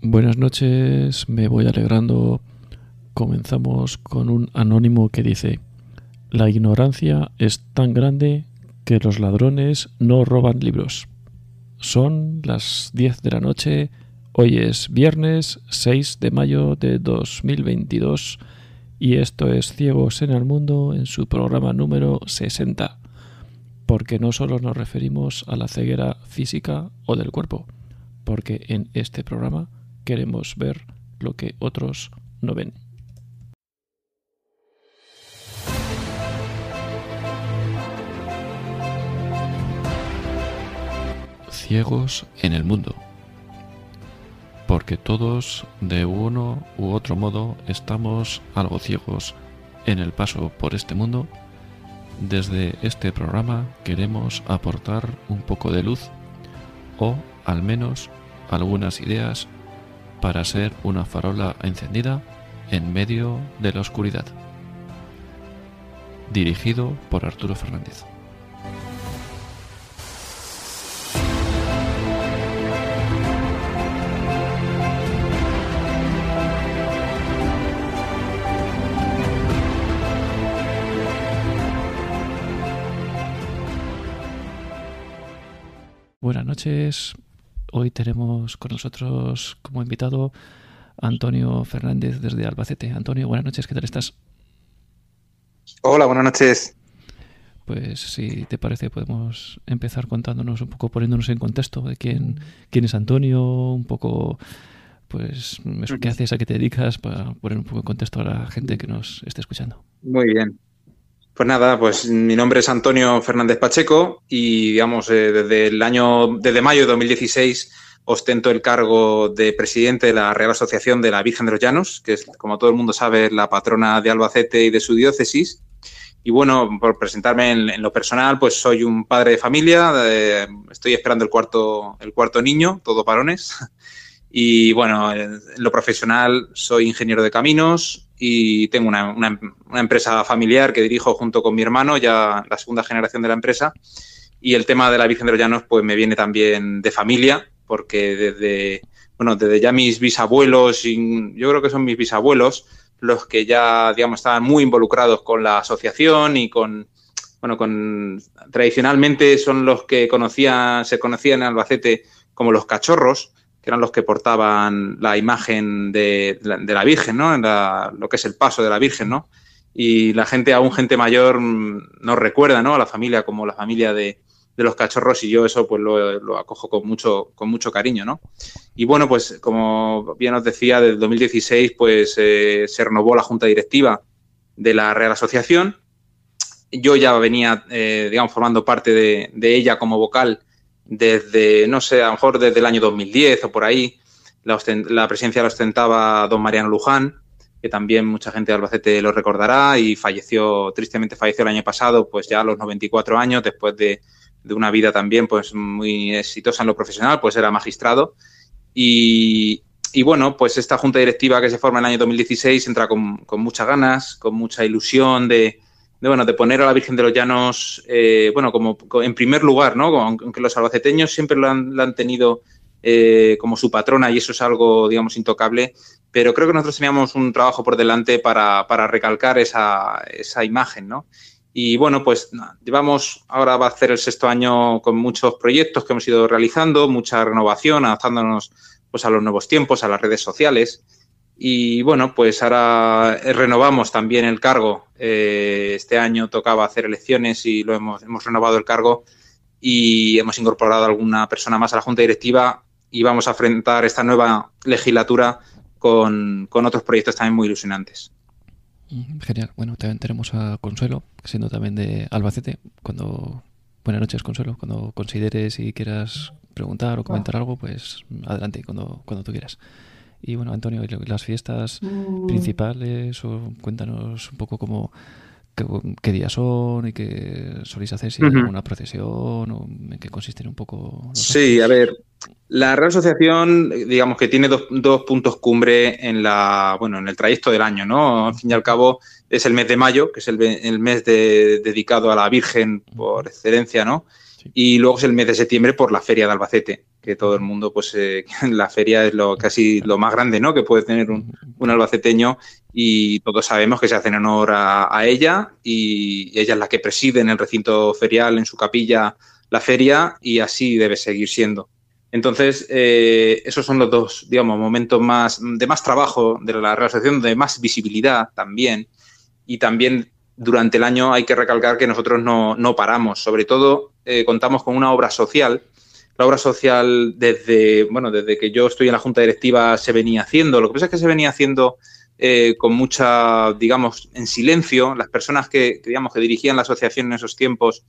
Buenas noches, me voy alegrando. Comenzamos con un anónimo que dice, la ignorancia es tan grande que los ladrones no roban libros. Son las 10 de la noche, hoy es viernes 6 de mayo de 2022 y esto es Ciegos en el Mundo en su programa número 60, porque no solo nos referimos a la ceguera física o del cuerpo, porque en este programa queremos ver lo que otros no ven. Ciegos en el mundo. Porque todos, de uno u otro modo, estamos algo ciegos en el paso por este mundo. Desde este programa queremos aportar un poco de luz o al menos algunas ideas para ser una farola encendida en medio de la oscuridad. Dirigido por Arturo Fernández. Buenas noches, Hoy tenemos con nosotros como invitado Antonio Fernández desde Albacete. Antonio, buenas noches, ¿qué tal estás? Hola, buenas noches. Pues si te parece podemos empezar contándonos un poco, poniéndonos en contexto de quién, quién es Antonio, un poco, pues, qué haces, a qué te dedicas, para poner un poco en contexto a la gente que nos esté escuchando. Muy bien. Pues nada, pues mi nombre es Antonio Fernández Pacheco y digamos eh, desde el año, desde mayo de 2016 ostento el cargo de presidente de la Real Asociación de la Virgen de los Llanos, que es, como todo el mundo sabe, la patrona de Albacete y de su diócesis. Y bueno, por presentarme en, lo personal, pues soy un padre de familia, estoy esperando el cuarto, el cuarto niño, todo varones. Y bueno, en lo profesional soy ingeniero de caminos, y tengo una, una, empresa familiar que dirijo junto con mi hermano, ya la segunda generación de la empresa. Y el tema de la Virgen de los Llanos pues me viene también de familia, porque desde, bueno, desde ya mis bisabuelos, y yo creo que son mis bisabuelos, los que ya, digamos, estaban muy involucrados con la asociación y con, bueno, con, tradicionalmente son los que conocían, se conocían en Albacete como los cachorros, que eran los que portaban la imagen de, la, Virgen, ¿no? En lo que es el paso de la Virgen, ¿no? Y la gente, aún gente mayor, mm, nos recuerda, ¿no? A la familia como la familia de, los cachorros y yo eso pues lo, acojo con mucho, con mucho cariño, ¿no? Y bueno, pues como bien os decía, desde 2016 pues eh, se renovó la junta directiva de la Real Asociación. Yo ya venía, eh, digamos, formando parte de, de, ella como vocal desde, no sé, a lo mejor desde el año 2010 o por ahí. La, la presidencia la ostentaba don Mariano Luján, que también mucha gente de Albacete lo recordará y falleció, tristemente falleció el año pasado, pues ya a los 94 años, después de, una vida también pues muy exitosa en lo profesional, pues era magistrado. Y, bueno, pues esta junta directiva que se forma en el año 2016 entra con, con muchas ganas, con mucha ilusión de, de, bueno, de poner a la Virgen de los Llanos, eh, bueno, como en primer lugar, ¿no? Aunque los albaceteños siempre lo han, tenido eh, como su patrona y eso es algo, digamos, intocable, pero creo que nosotros teníamos un trabajo por delante para, para recalcar esa, esa imagen, ¿no? Y bueno, pues llevamos, ahora va a ser el sexto año con muchos proyectos que hemos ido realizando, mucha renovación, adaptándonos pues a los nuevos tiempos, a las redes sociales. Y bueno, pues ahora renovamos también el cargo. Eh, este año tocaba hacer elecciones y lo hemos, hemos renovado el cargo y hemos incorporado a alguna persona más a la Junta Directiva y vamos a enfrentar esta nueva legislatura con, otros proyectos también muy ilusionantes. Genial. Bueno, también tenemos a Consuelo, siendo también de Albacete. Cuando Buenas noches, Consuelo. Cuando consideres y quieras preguntar o comentar algo, pues adelante, cuando, cuando tú quieras. Y bueno, Antonio, las fiestas mm. principales, o cuéntanos un poco cómo qué, días son y qué soléis hacer, si hay alguna procesión o en qué consisten un poco. Sí, a ver, la Real Asociación, digamos que tiene dos, dos, puntos cumbre en la, bueno, en el trayecto del año, ¿no? Al fin y al cabo es el mes de mayo, que es el, el mes dedicado a la Virgen por excelencia, ¿no? Y luego es el mes de septiembre por la Feria de Albacete, que todo el mundo, pues eh, la feria es lo casi lo más grande ¿no? que puede tener un, albaceteño y todos sabemos que se hace en honor a, ella y ella es la que preside en el recinto ferial, en su capilla, la feria y así debe seguir siendo. Entonces, eh, esos son los dos, digamos, momentos más de más trabajo de la Real de más visibilidad también. Y también durante el año hay que recalcar que nosotros no, no paramos. Sobre todo, eh, contamos con una obra social. La obra social, desde, bueno, desde que yo estoy en la Junta Directiva, se venía haciendo. Lo que pasa es que se venía haciendo eh, con mucha, digamos, en silencio. Las personas que, digamos, que dirigían la asociación en esos tiempos,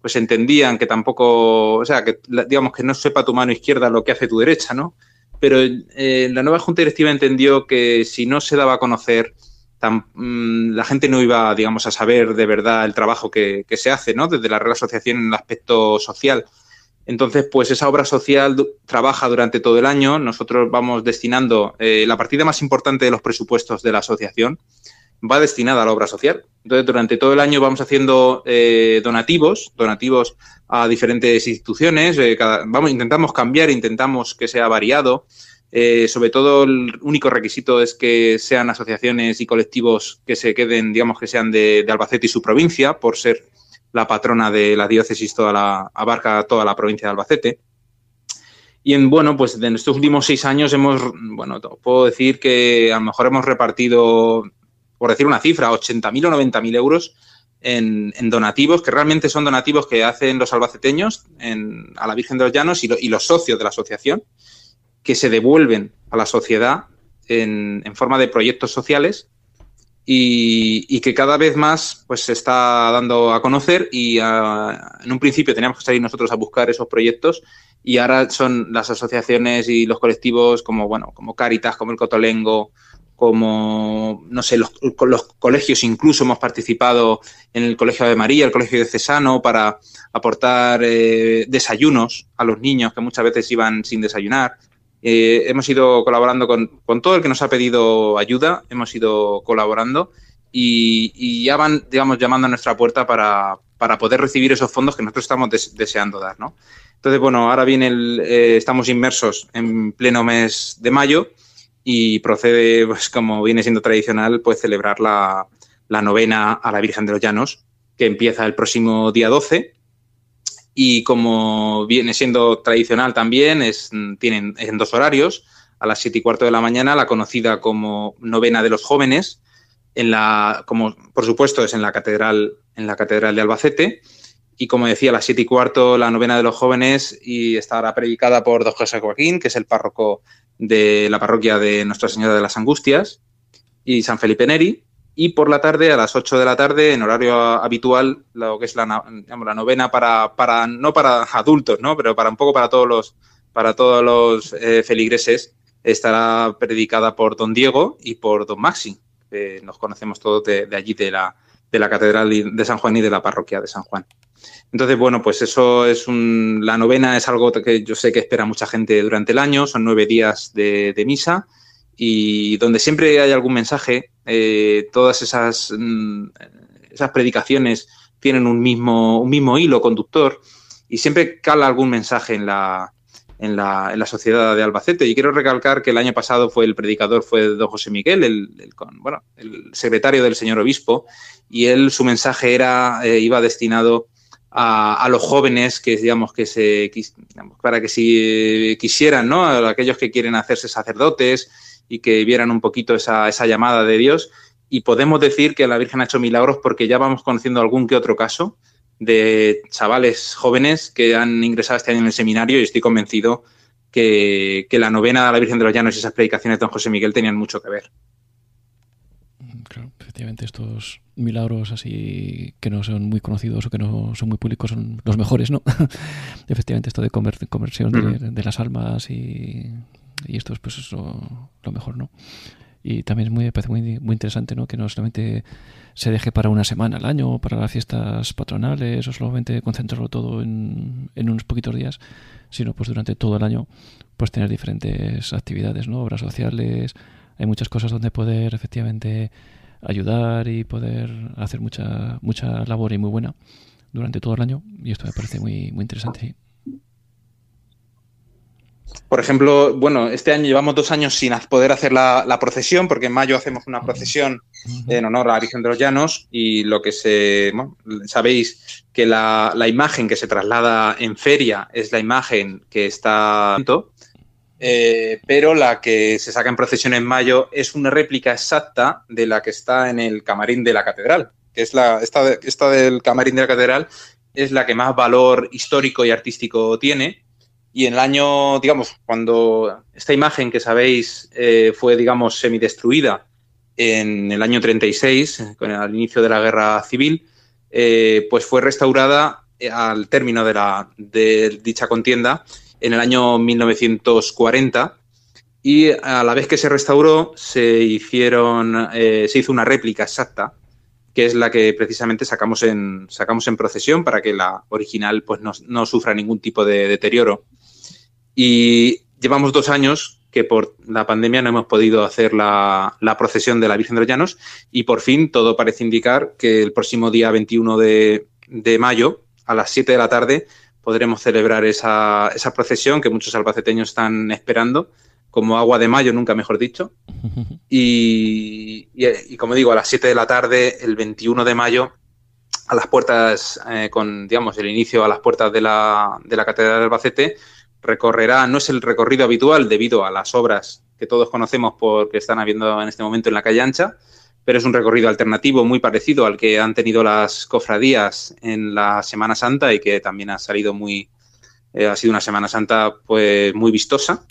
pues entendían que tampoco, o sea, que digamos que no sepa tu mano izquierda lo que hace tu derecha, ¿no? Pero eh, la nueva Junta Directiva entendió que si no se daba a conocer, mm, la gente no iba, digamos, a saber de verdad el trabajo que, se hace, ¿no? Desde la Real Asociación en el aspecto social. Entonces, pues esa obra social trabaja durante todo el año. Nosotros vamos destinando eh, la partida más importante de los presupuestos de la asociación va destinada a la obra social. Entonces, durante todo el año vamos haciendo eh, donativos, donativos a diferentes instituciones. Eh, vamos, intentamos cambiar, intentamos que sea variado. Sobre todo, el único requisito es que sean asociaciones y colectivos que se queden, digamos, que sean de Albacete y su provincia, por ser la patrona de la diócesis, toda la, abarca toda la provincia de Albacete. Y en, bueno, pues en estos últimos seis años hemos, bueno, puedo decir que a lo mejor hemos repartido, por decir una cifra, 80.000 o 90.000 euros en, donativos, que realmente son donativos que hacen los albaceteños a la Virgen de los Llanos y, los socios de la asociación, que se devuelven a la sociedad en, forma de proyectos sociales y, que cada vez más pues se está dando a conocer y en un principio teníamos que salir nosotros a buscar esos proyectos y ahora son las asociaciones y los colectivos como bueno como Caritas como el Cotolengo como no sé los, los colegios incluso hemos participado en el Colegio de María el Colegio de Cesano para aportar eh, desayunos a los niños que muchas veces iban sin desayunar eh, hemos ido colaborando con, todo el que nos ha pedido ayuda, hemos ido colaborando y, ya van, digamos, llamando a nuestra puerta para, poder recibir esos fondos que nosotros estamos deseando dar, ¿no? Entonces, bueno, ahora viene el, eh, estamos inmersos en pleno mes de mayo y procede, pues como viene siendo tradicional, pues celebrar la, la novena a la Virgen de los Llanos, que empieza el próximo día 12 y como viene siendo tradicional también, es, tienen en dos horarios, a las siete y cuarto de la mañana, la conocida como novena de los jóvenes, en la, como por supuesto es en la catedral, en la catedral de Albacete, y como decía, a las siete y cuarto la novena de los jóvenes y estará predicada por don José Joaquín, que es el párroco de la parroquia de Nuestra Señora de las Angustias, y San Felipe Neri, y por la tarde, a las 8 de la tarde, en horario habitual, lo que es la, la novena para, para, no para adultos, ¿no? pero para un poco para todos los, para todos los eh, feligreses, estará predicada por don Diego y por don Maxi, nos conocemos todos de, allí, de la, de la Catedral de San Juan y de la parroquia de San Juan. Entonces, bueno, pues eso es un. La novena es algo que yo sé que espera mucha gente durante el año, son nueve días de misa y donde siempre hay algún mensaje, eh, todas esas, mm, esas predicaciones tienen un mismo, un mismo hilo conductor y siempre cala algún mensaje en la, en la, en la, sociedad de Albacete. Y quiero recalcar que el año pasado fue el predicador fue don José Miguel, el, bueno, el secretario del señor obispo, y él su mensaje era eh, iba destinado a, a, los jóvenes que digamos que se para que si quisieran, ¿no? A aquellos que quieren hacerse sacerdotes y que vieran un poquito esa, esa llamada de Dios. Y podemos decir que la Virgen ha hecho milagros porque ya vamos conociendo algún que otro caso de chavales jóvenes que han ingresado este año en el seminario y estoy convencido que, que la novena de la Virgen de los Llanos y esas predicaciones de don José Miguel tenían mucho que ver. Claro, efectivamente estos milagros así que no son muy conocidos o que no son muy públicos son los mejores, ¿no? efectivamente esto de conversión de, las almas y y esto es pues lo, mejor, ¿no? Y también es muy, parece muy, muy interesante, ¿no? Que no solamente se deje para una semana al año, para las fiestas patronales, o solamente concentrarlo todo en, en unos poquitos días, sino pues durante todo el año, pues tener diferentes actividades, ¿no? Obras sociales, hay muchas cosas donde poder efectivamente ayudar y poder hacer mucha, mucha labor y muy buena durante todo el año y esto me parece muy, muy interesante. Por ejemplo, bueno, este año llevamos dos años sin poder hacer la, procesión, porque en mayo hacemos una procesión en honor a la Virgen de los Llanos y lo que se, sabéis que la, imagen que se traslada en feria es la imagen que está, eh, pero la que se saca en procesión en mayo es una réplica exacta de la que está en el camarín de la catedral, que es la, esta, esta del camarín de la catedral es la que más valor histórico y artístico tiene y en el año, digamos, cuando esta imagen que sabéis eh, fue, digamos, semidestruida en el año 36, con el inicio de la guerra civil, eh, pues fue restaurada eh, al término de, la, de dicha contienda en el año 1940 y a la vez que se restauró se hicieron se hizo una réplica exacta que es la que precisamente sacamos en sacamos en procesión para que la original pues no, no sufra ningún tipo de deterioro y llevamos dos años que por la pandemia no hemos podido hacer la, procesión de la Virgen de los Llanos y por fin todo parece indicar que el próximo día 21 de, mayo a las 7 de la tarde podremos celebrar esa, esa procesión que muchos albaceteños están esperando como agua de mayo, nunca mejor dicho. Y, como digo, a las 7 de la tarde, el 21 de mayo, a las puertas, eh, con, digamos, el inicio a las puertas de la, de la Catedral de Albacete, recorrerá, no es el recorrido habitual debido a las obras que todos conocemos porque están habiendo en este momento en la calle ancha, pero es un recorrido alternativo muy parecido al que han tenido las cofradías en la Semana Santa y que también ha salido muy, eh, ha sido una Semana Santa pues muy vistosa.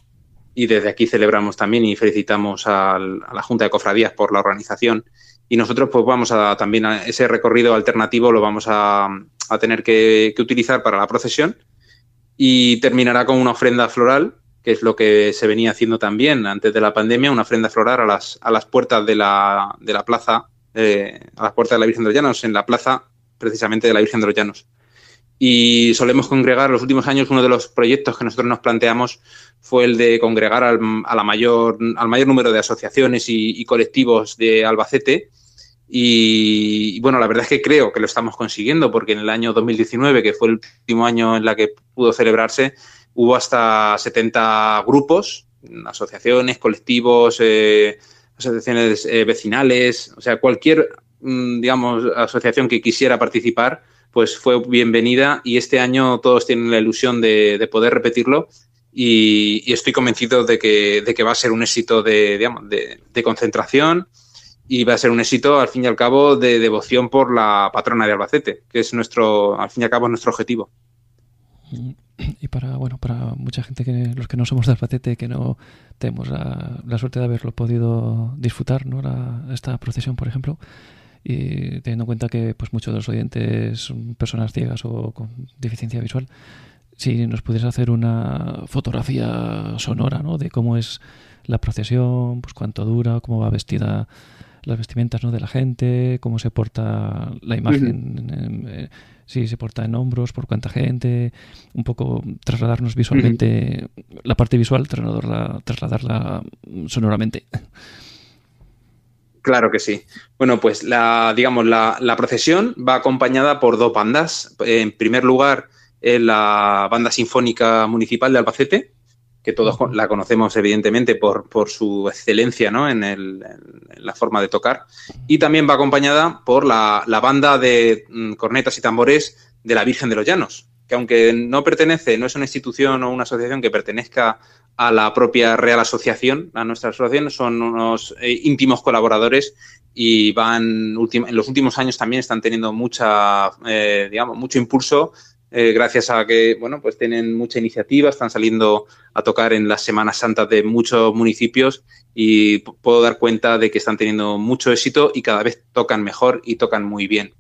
Y desde aquí celebramos también y felicitamos a la Junta de Cofradías por la organización. Y nosotros pues vamos a también a ese recorrido alternativo lo vamos a, tener que utilizar para la procesión y terminará con una ofrenda floral, que es lo que se venía haciendo también antes de la pandemia, una ofrenda floral a las, a las puertas de la, de la plaza, eh, a las puertas de la Virgen de los Llanos, en la plaza precisamente de la Virgen de los Llanos. Y solemos congregar, los últimos años, uno de los proyectos que nosotros nos planteamos fue el de congregar al, a la mayor, al mayor número de asociaciones y colectivos de Albacete y, bueno, la verdad es que creo que lo estamos consiguiendo porque en el año 2019, que fue el último año en la que pudo celebrarse, hubo hasta 70 grupos, asociaciones, colectivos, eh, asociaciones eh, vecinales, o sea, cualquier, mm, digamos, asociación que quisiera participar, pues fue bienvenida y este año todos tienen la ilusión de, poder repetirlo y, estoy convencido de que, de que va a ser un éxito de, de concentración y va a ser un éxito, al fin y al cabo, de devoción por la patrona de Albacete, que es nuestro, al fin y al cabo, nuestro objetivo. Y para, bueno, para mucha gente que los que no somos de Albacete, que no tenemos la, suerte de haberlo podido disfrutar, ¿no? esta procesión, por ejemplo, y teniendo en cuenta que pues muchos de los oyentes son personas ciegas o con deficiencia visual, si nos pudiese hacer una fotografía sonora, ¿no? De cómo es la procesión, pues cuánto dura, cómo va vestida las vestimentas ¿no? de la gente, cómo se porta la imagen, eh, si se porta en hombros, por cuánta gente, un poco trasladarnos visualmente, la parte visual, trasladarla, trasladarla sonoramente. Claro que sí. Bueno, pues la, digamos, la, la, procesión va acompañada por dos bandas. En primer lugar, la banda sinfónica municipal de Albacete, que todos la conocemos evidentemente por, por su excelencia ¿no? en, el, en, la forma de tocar, y también va acompañada por la, la, banda de mm, cornetas y tambores de la Virgen de los Llanos, que aunque no pertenece, no es una institución o una asociación que pertenezca a la propia Real Asociación, a nuestra asociación, son unos eh, íntimos colaboradores y van en los últimos años también están teniendo mucha, eh, digamos, mucho impulso eh, gracias a que, bueno, pues tienen mucha iniciativa, están saliendo a tocar en las Semanas Santas de muchos municipios y puedo dar cuenta de que están teniendo mucho éxito y cada vez tocan mejor y tocan muy bien.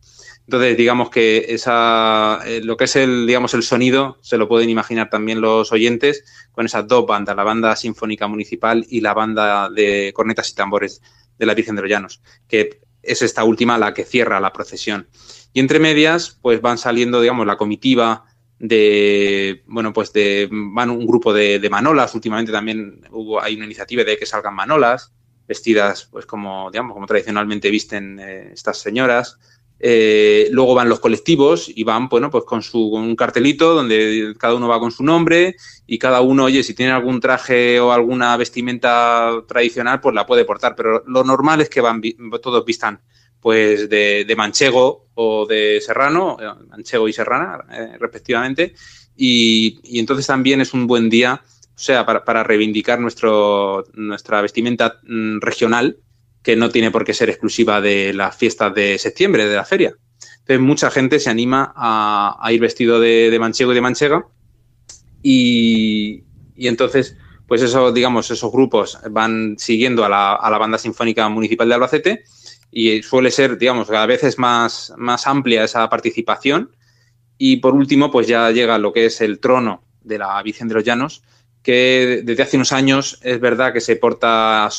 Entonces, digamos que esa, eh, lo que es el, digamos, el sonido, se lo pueden imaginar también los oyentes, con esas dos bandas, la banda sinfónica municipal y la banda de cornetas y tambores de la Virgen de los Llanos, que es esta última la que cierra la procesión. Y entre medias, pues van saliendo, digamos, la comitiva de, bueno, pues de, van un grupo de, manolas. Últimamente también hubo, hay una iniciativa de que salgan manolas, vestidas, pues como, digamos, como tradicionalmente visten eh, estas señoras. Eh, luego van los colectivos y van, bueno, pues con, su, con un cartelito donde cada uno va con su nombre y cada uno, oye, si tiene algún traje o alguna vestimenta tradicional, pues la puede portar. Pero lo normal es que van todos vistan pues de, manchego o de serrano, eh, manchego y serrana, eh, respectivamente. Y, y, entonces también es un buen día, o sea, para, para reivindicar nuestro, nuestra vestimenta mm, regional que no tiene por qué ser exclusiva de las fiestas de septiembre, de la feria. Entonces, mucha gente se anima a, ir vestido de, manchego y de manchega. Y, entonces, pues eso, digamos, esos grupos van siguiendo a la, banda sinfónica municipal de Albacete y suele ser, digamos, cada vez es más, más amplia esa participación. Y por último, pues ya llega lo que es el trono de la Virgen de los Llanos, que desde hace unos años es verdad que se porta,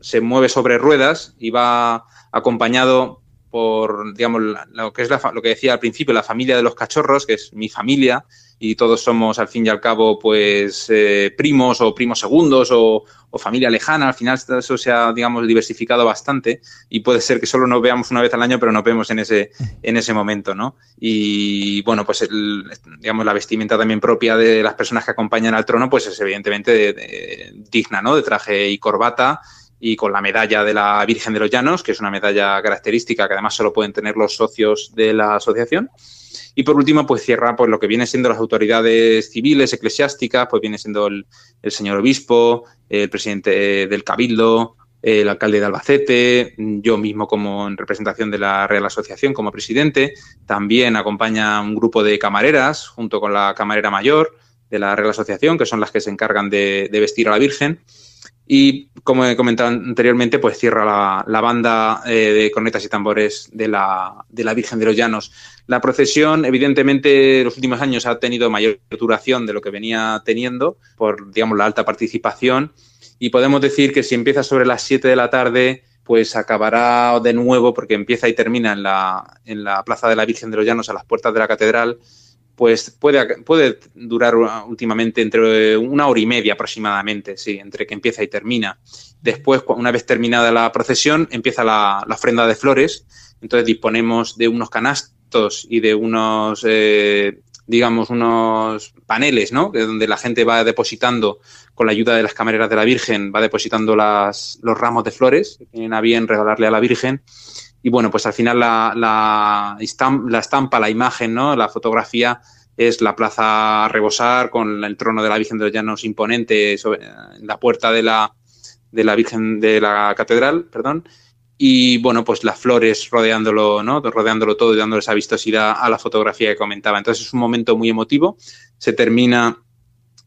se mueve sobre ruedas y va acompañado por, digamos, lo que es lo que decía al principio, la familia de los cachorros, que es mi familia, y todos somos al fin y al cabo, pues, eh, primos o primos segundos o, familia lejana. Al final eso se ha, digamos, diversificado bastante y puede ser que solo nos veamos una vez al año, pero nos vemos en ese, en ese momento, ¿no? Y bueno, pues, digamos, la vestimenta también propia de las personas que acompañan al trono, pues es evidentemente digna, ¿no? De traje y corbata y con la medalla de la Virgen de los Llanos, que es una medalla característica que además solo pueden tener los socios de la asociación. Y por último, pues cierra pues, lo que viene siendo las autoridades civiles, eclesiásticas, pues viene siendo el, señor obispo, el presidente del Cabildo, el alcalde de Albacete, yo mismo como en representación de la Real Asociación como presidente. También acompaña un grupo de camareras junto con la camarera mayor de la Real Asociación, que son las que se encargan de vestir a la Virgen. Y como he comentado anteriormente, pues cierra la, banda eh, de cornetas y tambores de la, de la, Virgen de los Llanos. La procesión, evidentemente, en los últimos años ha tenido mayor duración de lo que venía teniendo por, digamos, la alta participación. Y podemos decir que si empieza sobre las 7 de la tarde, pues acabará de nuevo, porque empieza y termina en la, en la Plaza de la Virgen de los Llanos, a las puertas de la Catedral, pues puede, puede durar últimamente entre una hora y media aproximadamente, sí, entre que empieza y termina. Después, una vez terminada la procesión, empieza la, ofrenda de flores. Entonces disponemos de unos canastos y de unos, eh, digamos, unos paneles, ¿no? Donde la gente va depositando, con la ayuda de las camareras de la Virgen, va depositando las, los ramos de flores que tienen a bien regalarle a la Virgen y bueno, pues al final la, la, estampa, la imagen, ¿no? La fotografía es la plaza a rebosar con el trono de la Virgen de los Llanos imponente sobre, en la puerta de la, de la Virgen de la Catedral, perdón. Y bueno, pues las flores rodeándolo, ¿no? Rodeándolo todo y dándole esa vistosidad a la fotografía que comentaba. Entonces es un momento muy emotivo. Se termina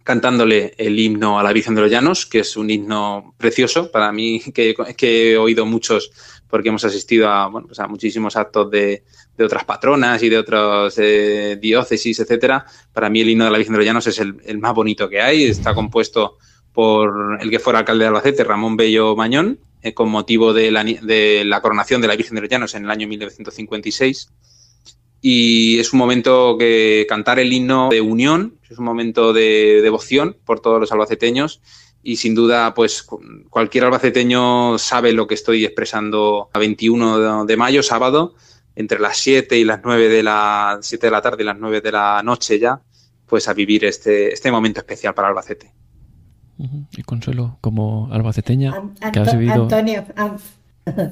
cantándole el himno a la Virgen de los Llanos, que es un himno precioso para mí, que he oído muchos porque hemos asistido a, pues muchísimos actos de, otras patronas y de otras eh, diócesis, etcétera. Para mí el himno de la Virgen de los Llanos es el, más bonito que hay. Está compuesto por el que fuera alcalde de Albacete, Ramón Bello Mañón, eh, con motivo de la, de la coronación de la Virgen de los Llanos en el año 1956 y es un momento que cantar el himno de unión, es un momento de devoción por todos los albaceteños y sin duda pues cualquier albaceteño sabe lo que estoy expresando a 21 de mayo, sábado, entre las 7 y las 9 de la 7 de la tarde y las 9 de la noche ya, pues a vivir este, este momento especial para Albacete. Y Consuelo, como albaceteña, que has vivido... Antonio,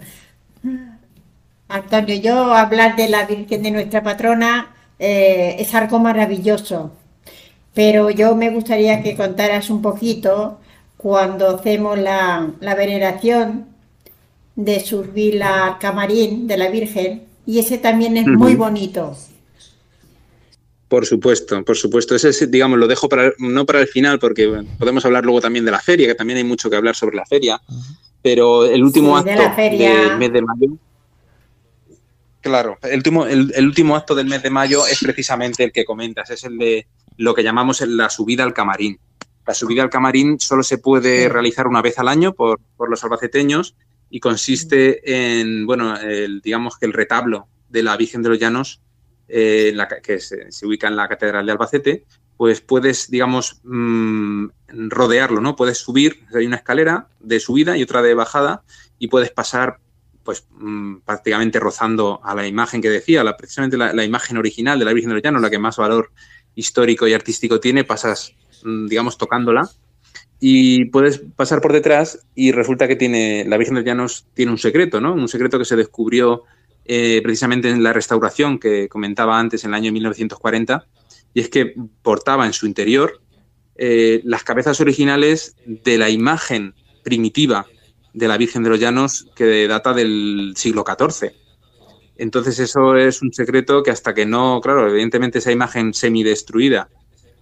Antonio, yo hablar de la Virgen de nuestra patrona eh, es algo maravilloso, pero yo me gustaría que contaras un poquito cuando hacemos la, veneración de subir al camarín de la Virgen, y ese también es muy bonito. Por supuesto, por supuesto. Ese, digamos, lo dejo para, no para el final, porque podemos hablar luego también de la feria, que también hay mucho que hablar sobre la feria, pero el último acto del mes de mayo Claro, el último, el, último acto del mes de mayo es precisamente el que comentas, es el de lo que llamamos la subida al camarín. La subida al camarín solo se puede realizar una vez al año por, los albaceteños y consiste en, bueno, digamos que el retablo de la Virgen de los Llanos, eh, que se, ubica en la Catedral de Albacete, pues puedes, digamos, mm, rodearlo, ¿no? Puedes subir, hay una escalera de subida y otra de bajada y puedes pasar pues mm, prácticamente rozando a la imagen que decía, la, precisamente la, imagen original de la Virgen de los Llanos, la que más valor histórico y artístico tiene, pasas, digamos, tocándola y puedes pasar por detrás y resulta que tiene la Virgen de los Llanos tiene un secreto, ¿no? Un secreto que se descubrió eh, precisamente en la restauración que comentaba antes en el año 1940 y es que portaba en su interior eh, las cabezas originales de la imagen primitiva de la Virgen de los Llanos que data del siglo XIV. Entonces eso es un secreto que hasta que no, claro, evidentemente esa imagen semidestruida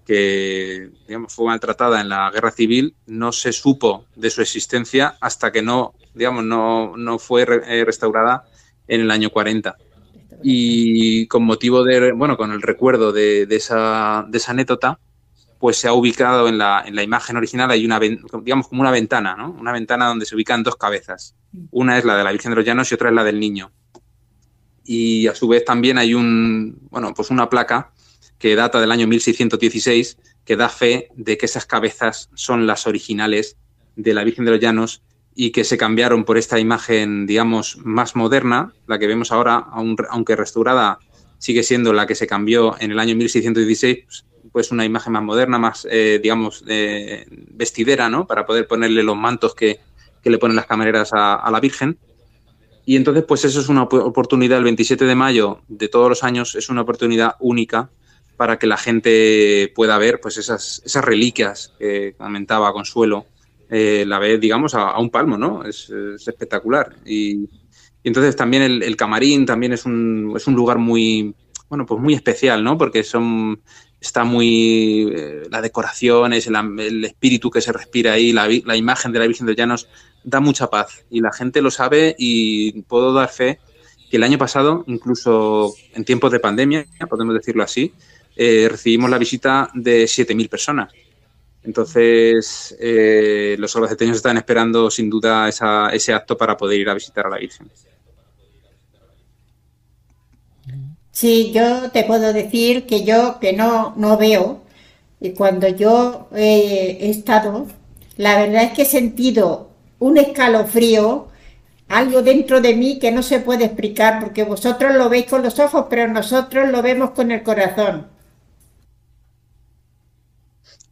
que digamos, fue maltratada en la guerra civil, no se supo de su existencia hasta que no, digamos, no, no fue eh, restaurada en el año 40. Y con motivo de, bueno, con el recuerdo de, de, esa, de esa anécdota, pues se ha ubicado en la, en la imagen original, hay una, digamos, como una ventana, ¿no? Una ventana donde se ubican dos cabezas. Una es la de la Virgen de los Llanos y otra es la del niño. Y a su vez también hay un, bueno, pues una placa que data del año 1616 que da fe de que esas cabezas son las originales de la Virgen de los Llanos y que se cambiaron por esta imagen, digamos, más moderna, la que vemos ahora, aunque restaurada, sigue siendo la que se cambió en el año 1616, pues una imagen más moderna, más, eh, digamos, eh, vestidera, ¿no? Para poder ponerle los mantos que, le ponen las camareras a, la Virgen. Y entonces, pues eso es una oportunidad, el 27 de mayo de todos los años, es una oportunidad única para que la gente pueda ver pues esas, esas reliquias que comentaba Consuelo, eh, la ve, digamos, a, un palmo, ¿no? Es, espectacular. Y, entonces también el, el, camarín también es un, es un lugar muy, bueno, pues muy especial, ¿no? Porque son está muy eh, la decoración, es el, espíritu que se respira ahí, la, la, imagen de la Virgen de Llanos da mucha paz y la gente lo sabe y puedo dar fe que el año pasado, incluso en tiempos de pandemia, podemos decirlo así, eh, recibimos la visita de 7.000 personas. Entonces, eh, los albaceteños están esperando sin duda ese acto para poder ir a visitar a la Virgen. Sí, yo te puedo decir que yo que no, no veo, y cuando yo he estado, la verdad es que he sentido un escalofrío, algo dentro de mí que no se puede explicar, porque vosotros lo veis con los ojos, pero nosotros lo vemos con el corazón.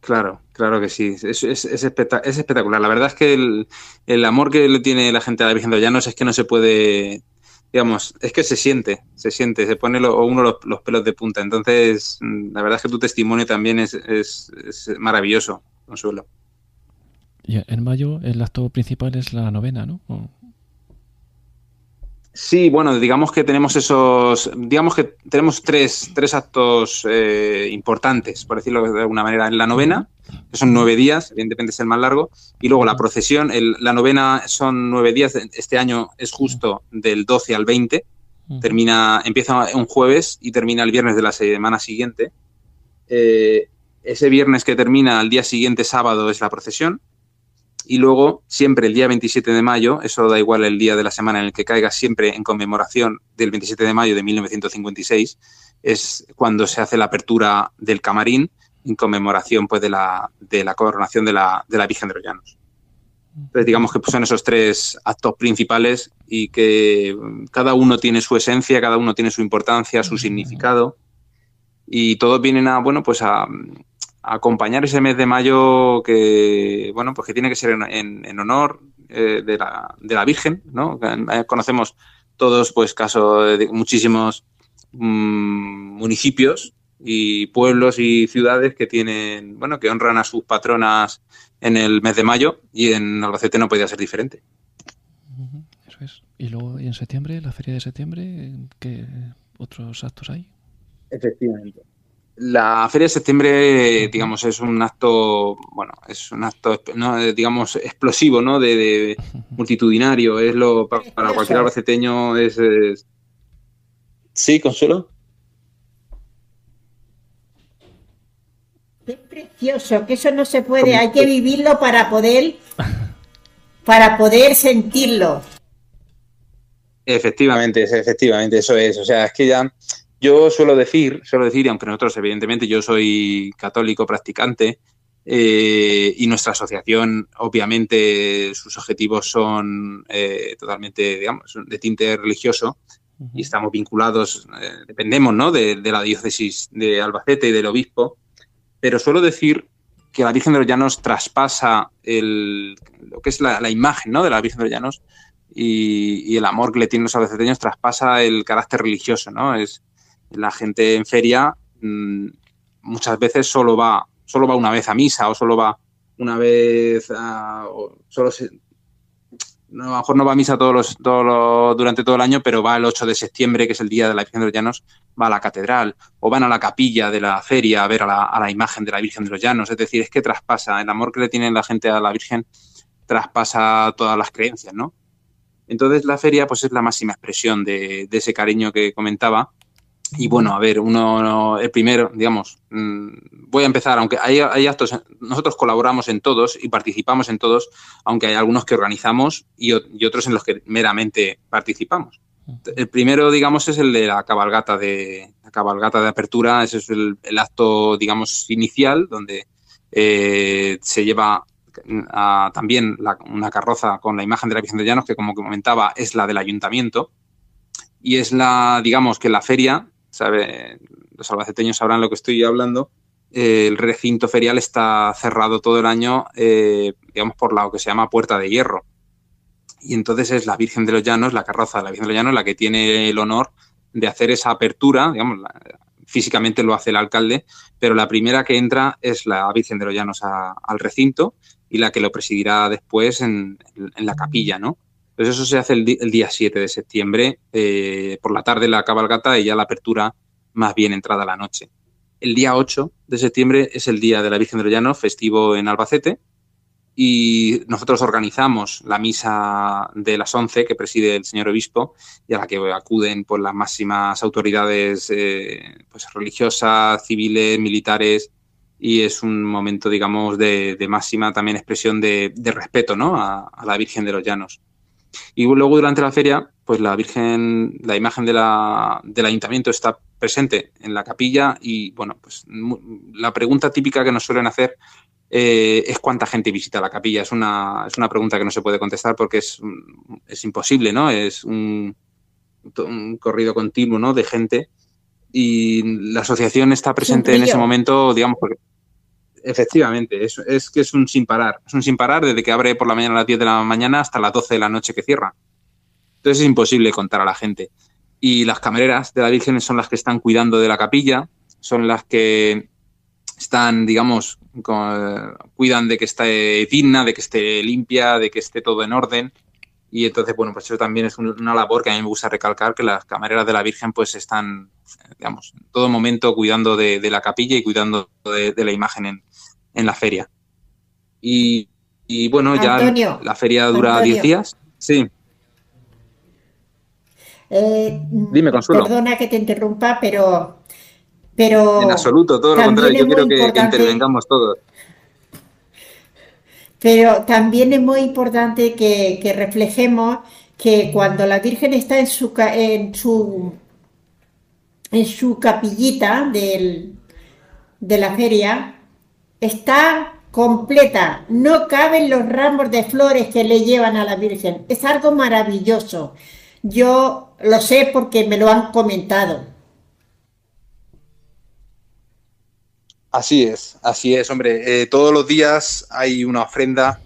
Claro, claro que sí, es, es, es, espectacular. La verdad es que el, el, amor que le tiene la gente a la Virgen de Llanos es que no se puede digamos, es que se siente, se siente, se pone uno los, pelos de punta. Entonces, mm, la verdad es que tu testimonio también es, es, es maravilloso, Consuelo. Y en mayo el acto principal es la novena, ¿no? Sí, bueno, digamos que tenemos esos, digamos que tenemos tres, tres actos eh, importantes, por decirlo de alguna manera, en la novena, que son nueve días, evidentemente es el más largo, y luego la procesión, la novena son nueve días, este año es justo del 12 al 20, termina, empieza un jueves y termina el viernes de la semana siguiente. Eh, ese viernes que termina, al día siguiente, sábado, es la procesión, y luego, siempre el día 27 de mayo, eso da igual el día de la semana en el que caiga, siempre en conmemoración del 27 de mayo de 1956, es cuando se hace la apertura del camarín en conmemoración pues, de, la, de la coronación de la, de la Virgen de los Llanos. Entonces, digamos que son esos tres actos principales y que cada uno tiene su esencia, cada uno tiene su importancia, su significado y todos vienen a, bueno, pues a, acompañar ese mes de mayo que, bueno, pues que tiene que ser en, honor eh, de, la, de, la, Virgen, ¿no? Eh, conocemos todos, pues, casos de muchísimos mm, municipios y pueblos y ciudades que tienen, bueno, que honran a sus patronas en el mes de mayo y en Albacete no podía ser diferente. Eso es. Y luego, ¿y en septiembre, la feria de septiembre, qué otros actos hay? Efectivamente. La Feria de Septiembre, digamos, es un acto, bueno, es un acto, digamos, explosivo, ¿no? De, multitudinario. Es lo para, cualquier albaceteño es, Sí, Consuelo. Es precioso, que eso no se puede, hay que vivirlo para poder, para poder sentirlo. Efectivamente, efectivamente, eso es. O sea, es que ya yo suelo decir, suelo decir, aunque nosotros evidentemente yo soy católico practicante, Eh, y nuestra asociación, obviamente, sus objetivos son eh, totalmente, digamos, de tinte religioso y estamos vinculados, eh, dependemos ¿no? de, la diócesis de Albacete y del obispo, pero suelo decir que la Virgen de los Llanos traspasa el, lo que es la, imagen ¿no? de la Virgen de los Llanos y, el amor que le tienen los albaceteños traspasa el carácter religioso. ¿no? Es, la gente en feria mm, muchas veces solo va solo va una vez a misa o solo va una vez a, o solo se, a lo mejor no va a misa todos los, todos durante todo el año, pero va el 8 de septiembre, que es el día de la Virgen de los Llanos, va a la catedral o van a la capilla de la feria a ver a la, a la imagen de la Virgen de los Llanos. Es decir, es que traspasa, el amor que le tiene la gente a la Virgen traspasa todas las creencias, ¿no? Entonces la feria pues es la máxima expresión de, de ese cariño que comentaba y bueno, a ver, uno, el primero, digamos, mm, voy a empezar, aunque hay, actos, nosotros colaboramos en todos y participamos en todos, aunque hay algunos que organizamos y, otros en los que meramente participamos. El primero, digamos, es el de la cabalgata de, la cabalgata de apertura, ese es el, acto, digamos, inicial, donde eh, se lleva también una carroza con la imagen de la Virgen de Llanos, que como comentaba es la del ayuntamiento, y es la, digamos, que la feria sabe, los albaceteños sabrán lo que estoy hablando. el recinto ferial está cerrado todo el año, eh, digamos, por lo que se llama Puerta de Hierro. Y entonces es la Virgen de los Llanos, la carroza de la Virgen de los Llanos, la que tiene el honor de hacer esa apertura, digamos, físicamente lo hace el alcalde, pero la primera que entra es la Virgen de los Llanos al recinto y la que lo presidirá después en, la capilla, ¿no? Entonces eso se hace el, día 7 de septiembre, eh, por la tarde la cabalgata y ya la apertura más bien entrada la noche. El día 8 de septiembre es el día de la Virgen de los Llanos, festivo en Albacete, y nosotros organizamos la misa de las 11 que preside el señor obispo y a la que acuden pues, las máximas autoridades eh, pues, religiosas, civiles, militares, y es un momento, digamos, de, máxima también expresión de, respeto ¿no? a, la Virgen de los Llanos. Y luego durante la feria, pues la Virgen, la imagen de la, del ayuntamiento está presente en la capilla y bueno, pues la pregunta típica que nos suelen hacer eh, es cuánta gente visita la capilla. Es una, es una pregunta que no se puede contestar porque es, es imposible, ¿no? Es un, un corrido continuo, ¿no? De gente y la asociación está presente en ese momento, digamos, porque Efectivamente, es, es que es un sin parar. Es un sin parar desde que abre por la mañana a las 10 de la mañana hasta las 12 de la noche que cierra. Entonces es imposible contar a la gente. Y las camareras de la Virgen son las que están cuidando de la capilla, son las que están, digamos, cuidan de que esté digna, de que esté limpia, de que esté todo en orden. Y entonces, bueno, pues eso también es una labor que a mí me gusta recalcar, que las camareras de la Virgen pues están, digamos, en todo momento cuidando de, la capilla y cuidando de, la imagen en, en la feria. Y, bueno, ya la feria dura 10 días. Sí. Eh, Dime, Consuelo. Perdona que te interrumpa, pero. pero en absoluto, todo lo contrario. Yo quiero que, intervengamos todos. Pero también es muy importante que, reflejemos que cuando la Virgen está en su, en su, en su capillita del, de la feria, está completa, no caben los ramos de flores que le llevan a la Virgen. Es algo maravilloso. Yo lo sé porque me lo han comentado. Así es, así es, hombre. Eh, todos los días hay una ofrenda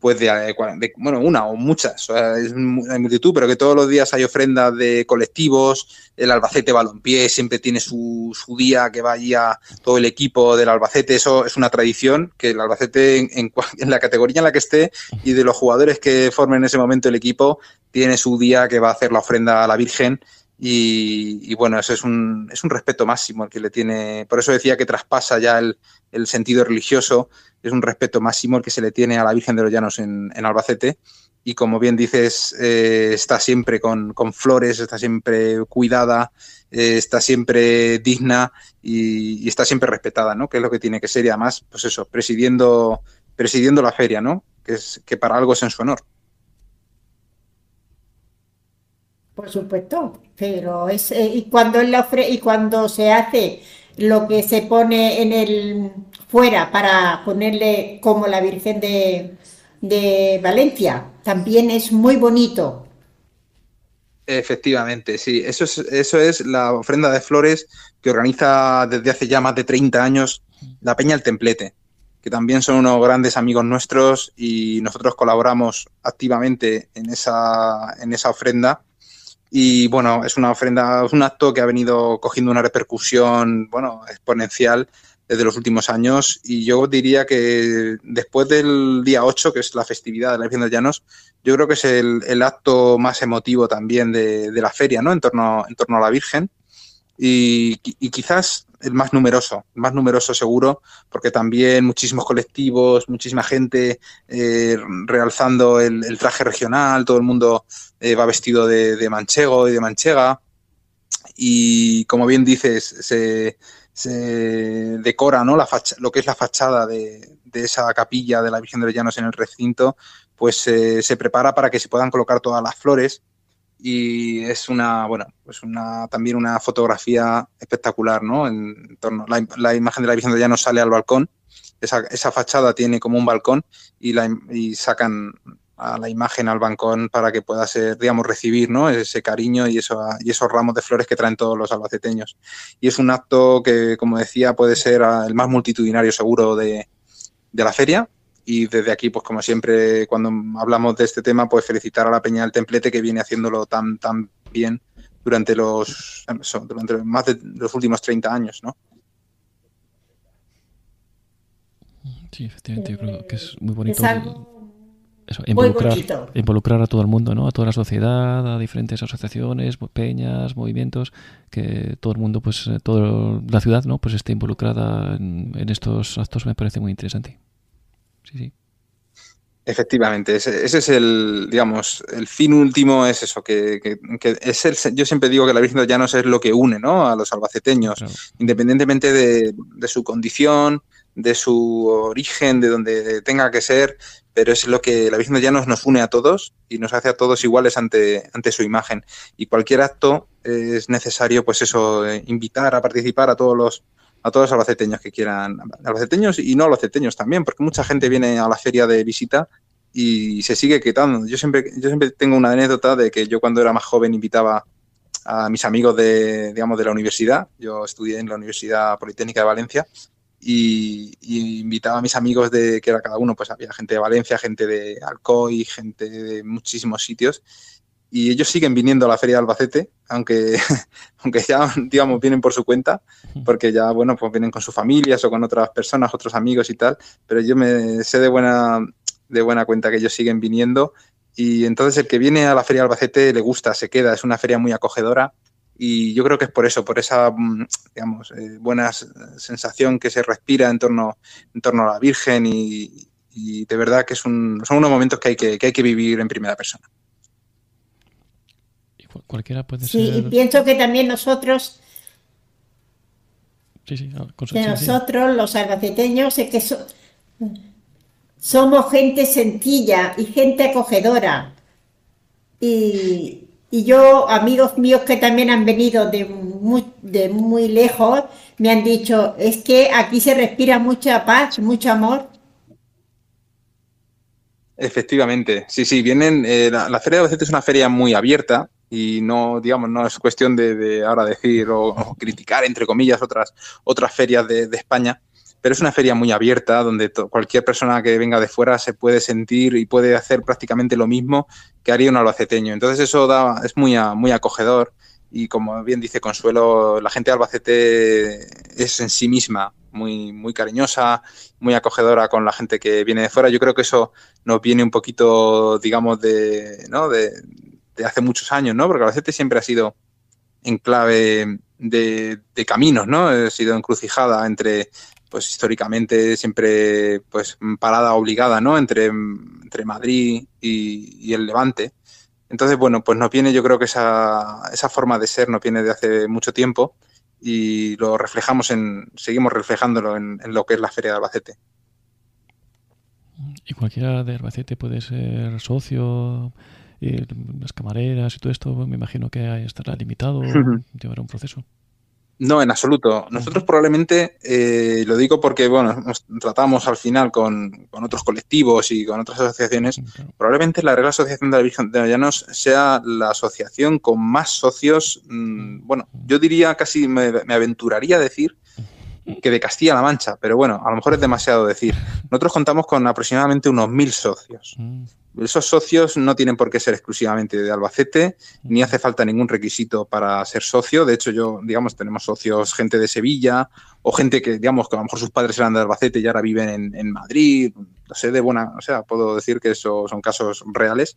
pues de, bueno, una o muchas, hay multitud, pero que todos los días hay ofrendas de colectivos, el Albacete Balompié siempre tiene su, su día que va allí a todo el equipo del Albacete, eso es una tradición, que el Albacete en, la categoría en la que esté y de los jugadores que formen en ese momento el equipo, tiene su día que va a hacer la ofrenda a la Virgen y, bueno, eso es un, es un respeto máximo el que le tiene, por eso decía que traspasa ya el, el sentido religioso es un respeto máximo el que se le tiene a la Virgen de los Llanos en, Albacete. Y como bien dices, eh, está siempre con, flores, está siempre cuidada, eh, está siempre digna y, está siempre respetada, ¿no? Que es lo que tiene que ser y además, pues eso, presidiendo, presidiendo la feria, ¿no? Que, es, que para algo es en su honor. Por supuesto, pero es eh, y cuando la y cuando se hace lo que se pone en el fuera para ponerle como la Virgen de, Valencia. También es muy bonito. Efectivamente, sí. Eso es, eso es la ofrenda de flores que organiza desde hace ya más de 30 años la Peña El Templete, que también son unos grandes amigos nuestros y nosotros colaboramos activamente en esa, en esa ofrenda. Y bueno, es una ofrenda, es un acto que ha venido cogiendo una repercusión, bueno, exponencial desde los últimos años y yo diría que después del día 8, que es la festividad de la Virgen de Llanos, yo creo que es el, acto más emotivo también de, la feria, ¿no? En torno, en torno a la Virgen y, quizás el más numeroso, el más numeroso seguro, porque también muchísimos colectivos, muchísima gente eh, realzando el, traje regional, todo el mundo eh, va vestido de, de manchego y de manchega y como bien dices, se se decora ¿no? la lo que es la fachada de, esa capilla de la Virgen de los Llanos en el recinto, pues eh, se prepara para que se puedan colocar todas las flores y es una, bueno, pues una, también una fotografía espectacular, ¿no? En torno, la, la imagen de la Virgen de Llanos sale al balcón, esa, esa fachada tiene como un balcón y, la, y sacan a la imagen al balcón para que pueda ser, digamos, recibir ¿no? ese cariño y, eso, y esos ramos de flores que traen todos los albaceteños. Y es un acto que, como decía, puede ser el más multitudinario seguro de, la feria. Y desde aquí, pues como siempre, cuando hablamos de este tema, pues felicitar a la Peña del Templete que viene haciéndolo tan, tan bien durante los durante más de los últimos 30 años, ¿no? Sí, efectivamente, yo creo que es muy bonito involucrar, involucrar a todo el mundo, ¿no? A toda la sociedad, a diferentes asociaciones, peñas, movimientos, que todo el mundo, pues, eh, toda la ciudad, ¿no? Pues esté involucrada en, estos actos me parece muy interesante. Sí, sí. Efectivamente, ese, es el, digamos, el fin último es eso, que, es el, yo siempre digo que la Virgen de Llanos es lo que une, ¿no? A los albaceteños, independientemente de, de su condición, de su origen, de donde tenga que ser, pero es lo que la Virgen de Llanos nos une a todos y nos hace a todos iguales ante, ante su imagen. Y cualquier acto es necesario, pues eso, eh, invitar a participar a todos los a todos los albaceteños que quieran, albaceteños y no albaceteños también, porque mucha gente viene a la feria de visita y se sigue quitando. Yo siempre, yo siempre tengo una anécdota de que yo cuando era más joven invitaba a mis amigos de, digamos, de la universidad. Yo estudié en la Universidad Politécnica de Valencia y, invitaba a mis amigos de que era cada uno, pues había gente de Valencia, gente de Alcoy, gente de muchísimos sitios y ellos siguen viniendo a la feria de Albacete, aunque, aunque ya, digamos, vienen por su cuenta, porque ya, bueno, pues vienen con sus familias o con otras personas, otros amigos y tal, pero yo me sé de buena, de buena cuenta que ellos siguen viniendo y entonces el que viene a la feria de Albacete le gusta, se queda, es una feria muy acogedora y yo creo que es por eso, por esa, mm, digamos, eh, buena sensación que se respira en torno, en torno a la Virgen y, de verdad que es un, son unos momentos que hay que, que hay que vivir en primera persona. Cualquiera puede sí, y pienso que también nosotros, sí, sí, nosotros los albaceteños, es que somos gente sencilla y gente acogedora. Y, y yo, amigos míos que también han venido de muy, de muy lejos, me han dicho, es que aquí se respira mucha paz, mucho amor. Efectivamente, sí, sí, vienen, eh, la, Feria de Albacete es una feria muy abierta y no, digamos, no es cuestión de, ahora decir o, criticar, entre comillas, otras, otras ferias de, España, pero es una feria muy abierta donde cualquier persona que venga de fuera se puede sentir y puede hacer prácticamente lo mismo que haría un albaceteño. Entonces eso da, es muy, muy acogedor y como bien dice Consuelo, la gente de Albacete es en sí misma muy, muy cariñosa, muy acogedora con la gente que viene de fuera. Yo creo que eso nos viene un poquito, digamos, de, ¿no? de, hace muchos años, ¿no? Porque Albacete siempre ha sido en clave de, de, caminos, ¿no? Ha sido encrucijada entre pues históricamente siempre pues parada obligada, ¿no? Entre, entre Madrid y, el Levante. Entonces, bueno, pues nos viene, yo creo que esa, esa forma de ser nos viene de hace mucho tiempo y lo reflejamos en, seguimos reflejándolo en, lo que es la Feria de Albacete. Y cualquiera de Albacete puede ser socio, las camareras y todo esto, me imagino que estará limitado, llevará un proceso. No, en absoluto. Nosotros probablemente, eh, lo digo porque, bueno, nos tratamos al final con, otros colectivos y con otras asociaciones, probablemente la Real Asociación de la Virgen de los Llanos sea la asociación con más socios, mm, bueno, yo diría casi, me, me aventuraría a decir que de Castilla-La Mancha, pero bueno, a lo mejor es demasiado decir. Nosotros contamos con aproximadamente unos mil socios. Esos socios no tienen por qué ser exclusivamente de Albacete, ni hace falta ningún requisito para ser socio. De hecho, yo, digamos, tenemos socios, gente de Sevilla o gente que, digamos, que a lo mejor sus padres eran de Albacete y ahora viven en, Madrid. No sé, de buena, o sea, puedo decir que esos son casos reales.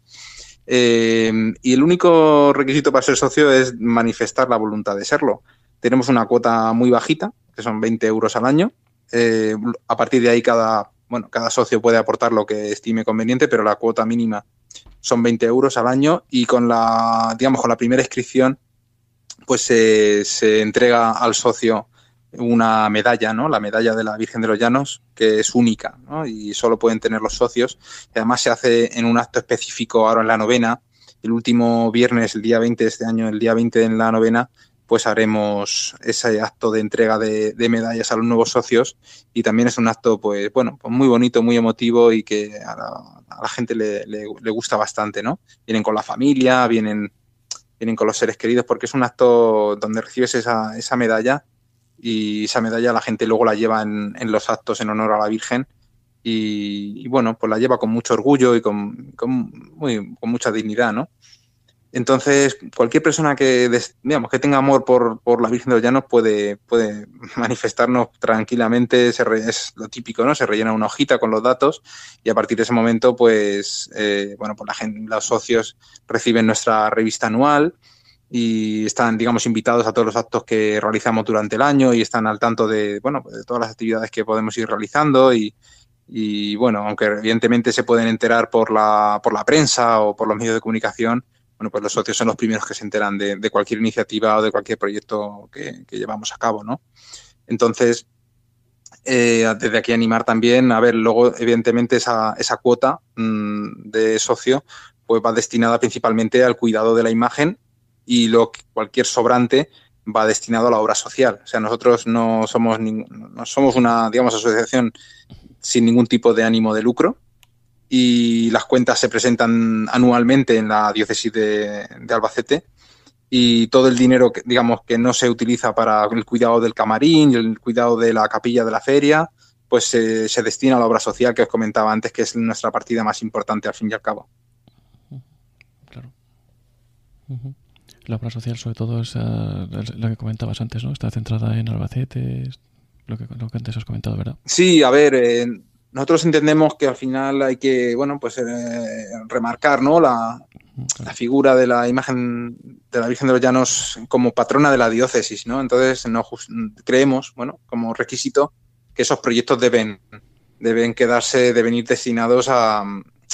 Eh, y el único requisito para ser socio es manifestar la voluntad de serlo. Tenemos una cuota muy bajita, que son 20 euros al año. Eh, a partir de ahí cada bueno, cada socio puede aportar lo que estime conveniente, pero la cuota mínima son 20 euros al año y con la, digamos, con la primera inscripción, pues se, entrega al socio una medalla, ¿no? La medalla de la Virgen de los Llanos, que es única, ¿no? Y solo pueden tener los socios. Y además se hace en un acto específico ahora en la novena. El último viernes, el día 20 de este año, el día 20 en la novena, pues haremos ese acto de entrega de, medallas a los nuevos socios y también es un acto, pues bueno, pues muy bonito, muy emotivo y que a la, gente le, gusta bastante, ¿no? Vienen con la familia, vienen, vienen con los seres queridos porque es un acto donde recibes esa, medalla y esa medalla la gente luego la lleva en, los actos en honor a la Virgen y, bueno, pues la lleva con mucho orgullo y con, con, con mucha dignidad, ¿no? Entonces, cualquier persona que, digamos, que tenga amor por, la Virgen de los Llanos puede, puede manifestarnos tranquilamente, es lo típico, ¿no? Se rellena una hojita con los datos y a partir de ese momento, pues, eh, bueno, pues la gente, los socios reciben nuestra revista anual y están, digamos, invitados a todos los actos que realizamos durante el año y están al tanto de, bueno, pues de todas las actividades que podemos ir realizando y, y bueno, aunque evidentemente se pueden enterar por la, por la prensa o por los medios de comunicación, bueno, pues los socios son los primeros que se enteran de, cualquier iniciativa o de cualquier proyecto que, llevamos a cabo, ¿no? Entonces, eh, desde aquí animar también, a ver, luego evidentemente esa, cuota mm, de socio pues va destinada principalmente al cuidado de la imagen y lo cualquier sobrante va destinado a la obra social. O sea, nosotros no somos, no somos una, digamos, asociación sin ningún tipo de ánimo de lucro y las cuentas se presentan anualmente en la diócesis de, Albacete. Y todo el dinero que, digamos que no se utiliza para el cuidado del camarín y el cuidado de la capilla de la feria pues se, destina a la obra social que os comentaba antes que es nuestra partida más importante al fin y al cabo. Claro. La obra social sobre todo es la que comentabas antes no está centrada en Albacete lo que, lo que antes has comentado verdad sí a ver eh, nosotros entendemos que al final hay que, bueno, pues eh, remarcar, ¿no? La, figura de la imagen de la Virgen de los Llanos como patrona de la diócesis, ¿no? Entonces no creemos, bueno, como requisito que esos proyectos deben, deben quedarse, deben ir destinados a,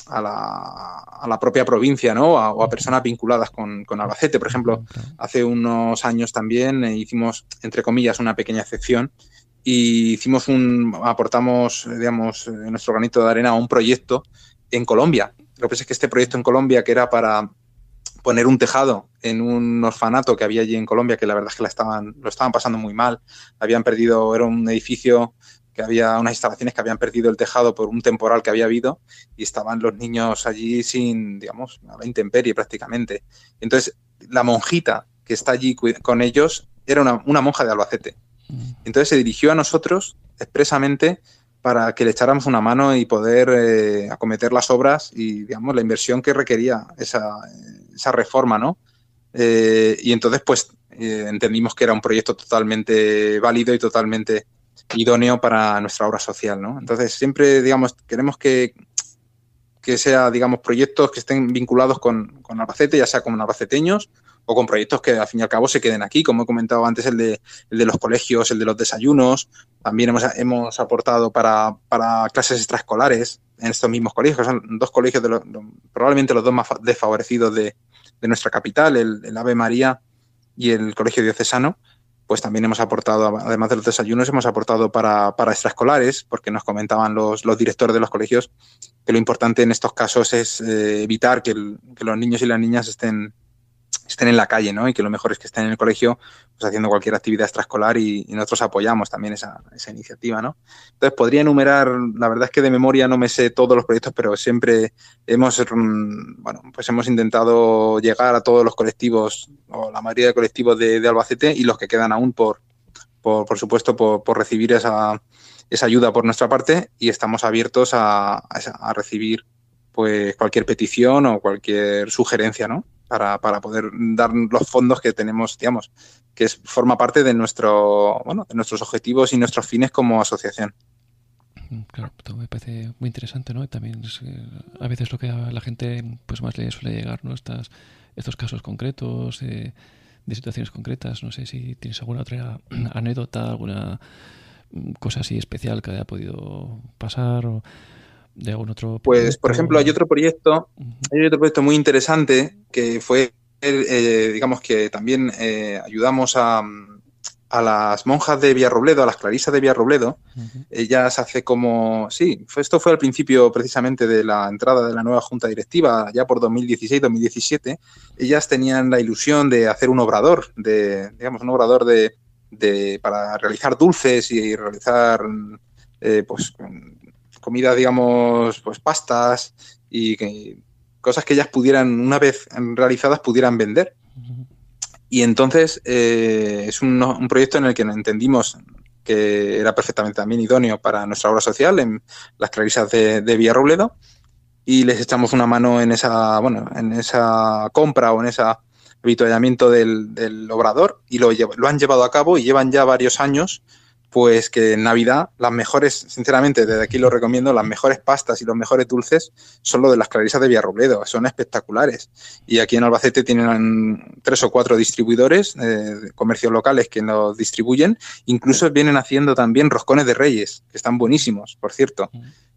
a, la, a la, propia provincia, ¿no? o a personas vinculadas con, con, Albacete. Por ejemplo, hace unos años también eh, hicimos, entre comillas, una pequeña excepción y hicimos un, aportamos, digamos, nuestro granito de arena a un proyecto en Colombia. Lo que es que este proyecto en Colombia, que era para poner un tejado en un orfanato que había allí en Colombia, que la verdad es que estaban, lo estaban pasando muy mal, habían perdido, era un edificio que había unas instalaciones que habían perdido el tejado por un temporal que había habido y estaban los niños allí sin, digamos, a la intemperie prácticamente. Entonces, la monjita que está allí con ellos era una, una monja de Albacete entonces se dirigió a nosotros expresamente para que le echáramos una mano y poder eh, acometer las obras y, digamos, la inversión que requería esa, reforma, ¿no? Eh, y entonces, pues, eh, entendimos que era un proyecto totalmente válido y totalmente idóneo para nuestra obra social, ¿no? Entonces, siempre, digamos, queremos que, que sea, digamos, proyectos que estén vinculados con, con Albacete, ya sea con albaceteños o con proyectos que al fin y al cabo se queden aquí, como he comentado antes, el de, el de los colegios, el de los desayunos. También hemos, hemos aportado para, para, clases extraescolares en estos mismos colegios, son dos colegios de probablemente los dos más desfavorecidos de, de nuestra capital, el, Ave María y el Colegio Diocesano. Pues también hemos aportado, además de los desayunos, hemos aportado para, para extraescolares, porque nos comentaban los, los, directores de los colegios que lo importante en estos casos es eh, evitar que los niños y las niñas estén estén en la calle, ¿no? Y que lo mejor es que estén en el colegio, pues haciendo cualquier actividad extraescolar y, nosotros apoyamos también esa, esa, iniciativa, ¿no? Entonces podría enumerar, la verdad es que de memoria no me sé todos los proyectos, pero siempre hemos, mm, bueno, pues hemos intentado llegar a todos los colectivos o la mayoría de colectivos de, Albacete y los que quedan aún por, por, supuesto, por, por, recibir esa, esa ayuda por nuestra parte y estamos abiertos a, a recibir pues cualquier petición o cualquier sugerencia, ¿no? Para, para poder dar los fondos que tenemos, digamos, que es, forma parte de nuestro, bueno, de nuestros objetivos y nuestros fines como asociación. Claro, todo me parece muy interesante, ¿no? También a veces lo que la gente pues más le suele llegar, ¿no? Estas, estos casos concretos, eh, de situaciones concretas. No sé si tienes alguna otra anécdota, alguna mm, cosa así especial que haya podido pasar o de algún otro Pues, por ejemplo, hay otro proyecto, hay otro proyecto muy interesante que fue, eh, digamos que también eh, ayudamos a, a, las monjas de Villarrobledo, a las clarisas de Villarrobledo. Ellas hace como, sí, esto fue al principio precisamente de la entrada de la nueva junta directiva, ya por 2016-2017. Ellas tenían la ilusión de hacer un obrador, de, digamos, un obrador de, de para realizar dulces y realizar eh, pues comida, digamos, pues pastas y cosas que ellas pudieran, una vez realizadas, pudieran vender. Y entonces eh, es un, proyecto en el que entendimos que era perfectamente también idóneo para nuestra obra social en las clarisas de, de Villarrobledo y les echamos una mano en esa, bueno, en esa compra o en ese habituallamiento del, del obrador y lo, lo han llevado a cabo y llevan ya varios años pues que en Navidad las mejores, sinceramente, desde aquí lo recomiendo, las mejores pastas y los mejores dulces son los de las clarisas de Villarrobledo, son espectaculares. Y aquí en Albacete tienen tres o cuatro distribuidores, eh, comercios locales que los distribuyen, incluso vienen haciendo también roscones de reyes, que están buenísimos, por cierto.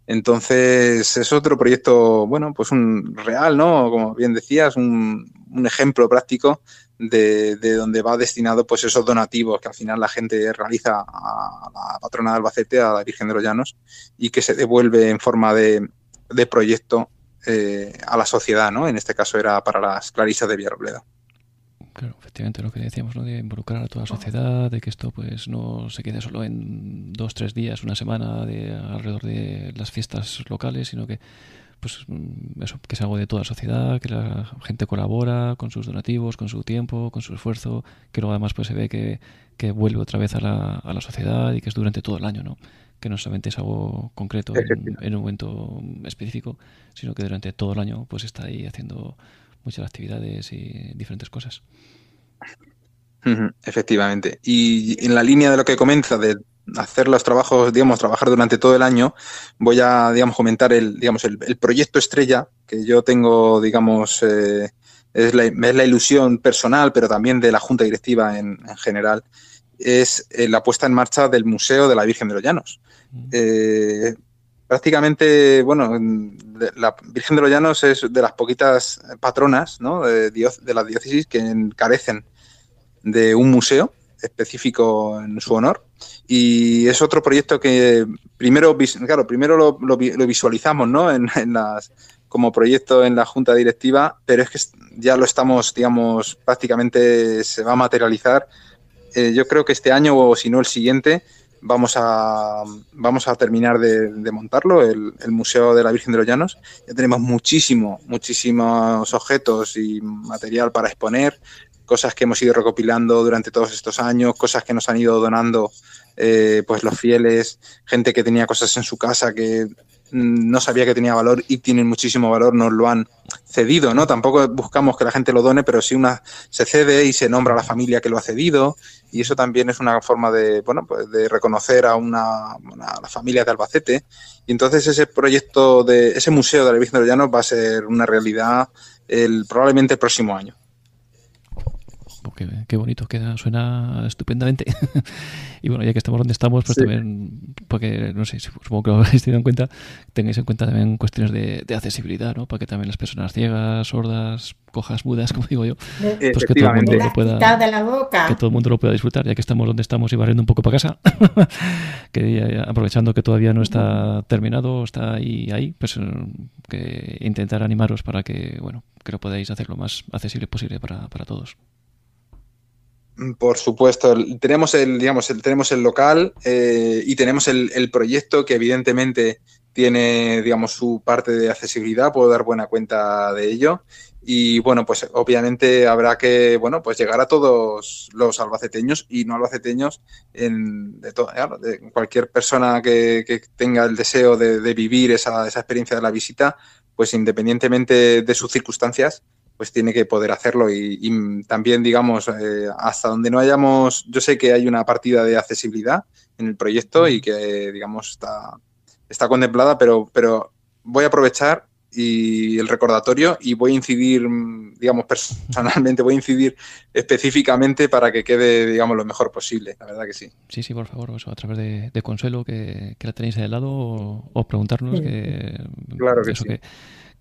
Entonces, es otro proyecto, bueno, pues un real, ¿no? Como bien decías, un, un ejemplo práctico de, de, donde va destinado pues esos donativos que al final la gente realiza a la patrona de Albacete, a la Virgen de los Llanos, y que se devuelve en forma de, de proyecto eh, a la sociedad, ¿no? En este caso era para las clarisas de Villarrobledo. Claro, efectivamente lo que decíamos, ¿no? De involucrar a toda la sociedad, de que esto pues no se quede solo en dos, tres días, una semana de alrededor de las fiestas locales, sino que pues mm, eso, que es algo de toda la sociedad, que la gente colabora con sus donativos, con su tiempo, con su esfuerzo, que luego además pues se ve que, que vuelve otra vez a la, a la sociedad y que es durante todo el año, ¿no? Que no solamente es algo concreto en, un momento específico, sino que durante todo el año pues está ahí haciendo muchas actividades y diferentes cosas. Efectivamente. Y en la línea de lo que comenta de hacer los trabajos, digamos, trabajar durante todo el año, voy a, digamos, comentar el, digamos, el, proyecto estrella que yo tengo, digamos, eh, es, la, es, la, ilusión personal, pero también de la Junta Directiva en, en general, es eh, la puesta en marcha del Museo de la Virgen de los Llanos. Mm. Eh, prácticamente, bueno, la Virgen de los Llanos es de las poquitas patronas ¿no? de, de la diócesis que carecen de un museo específico en su honor. Y es otro proyecto que primero, claro, primero lo, visualizamos ¿no? en, las, como proyecto en la junta directiva, pero es que ya lo estamos, digamos, prácticamente se va a materializar. Eh, yo creo que este año o si no el siguiente vamos a, vamos a terminar de, de montarlo, el, el, Museo de la Virgen de los Llanos. Ya tenemos muchísimo, muchísimos objetos y material para exponer cosas que hemos ido recopilando durante todos estos años, cosas que nos han ido donando eh, pues los fieles, gente que tenía cosas en su casa que mm, no sabía que tenía valor y tienen muchísimo valor, nos lo han cedido, ¿no? Tampoco buscamos que la gente lo done, pero sí una se cede y se nombra a la familia que lo ha cedido y eso también es una forma de, bueno, pues de reconocer a una, a la familia de Albacete y entonces ese proyecto de ese museo de la Virgen de Llanos va a ser una realidad el, probablemente el próximo año. Ok, qué, bonito, queda, suena estupendamente. y bueno, ya que estamos donde estamos, pues también, porque no sé, supongo que lo habéis tenido en cuenta, tengáis en cuenta también cuestiones de, de accesibilidad, ¿no? Para que también las personas ciegas, sordas, cojas mudas, como digo yo, pues que todo el mundo lo pueda, que todo el mundo lo pueda disfrutar, ya que estamos donde estamos y barriendo un poco para casa, que aprovechando que todavía no está terminado, está ahí, ahí, pues eh, que intentar animaros para que, bueno, que lo podáis hacer lo más accesible posible para, para todos. Por supuesto, tenemos el, digamos, tenemos el local eh, y tenemos el, el, proyecto que evidentemente tiene, digamos, su parte de accesibilidad, puedo dar buena cuenta de ello. Y bueno, pues obviamente habrá que, bueno, pues llegar a todos los albaceteños y no albaceteños, en, de, de cualquier persona que, que, tenga el deseo de, de vivir esa, esa, experiencia de la visita, pues independientemente de sus circunstancias, pues tiene que poder hacerlo. Y, y también, digamos, eh, hasta donde no hayamos, yo sé que hay una partida de accesibilidad en el proyecto y que, digamos, está, está contemplada, pero, pero voy a aprovechar y el recordatorio y voy a incidir, digamos, personalmente, voy a incidir específicamente para que quede, digamos, lo mejor posible, la verdad que sí. Sí, sí, por favor, eso, a través de, de Consuelo, que, que, la tenéis ahí al lado, o, o preguntarnos sí. que... Claro que eso, sí. Que,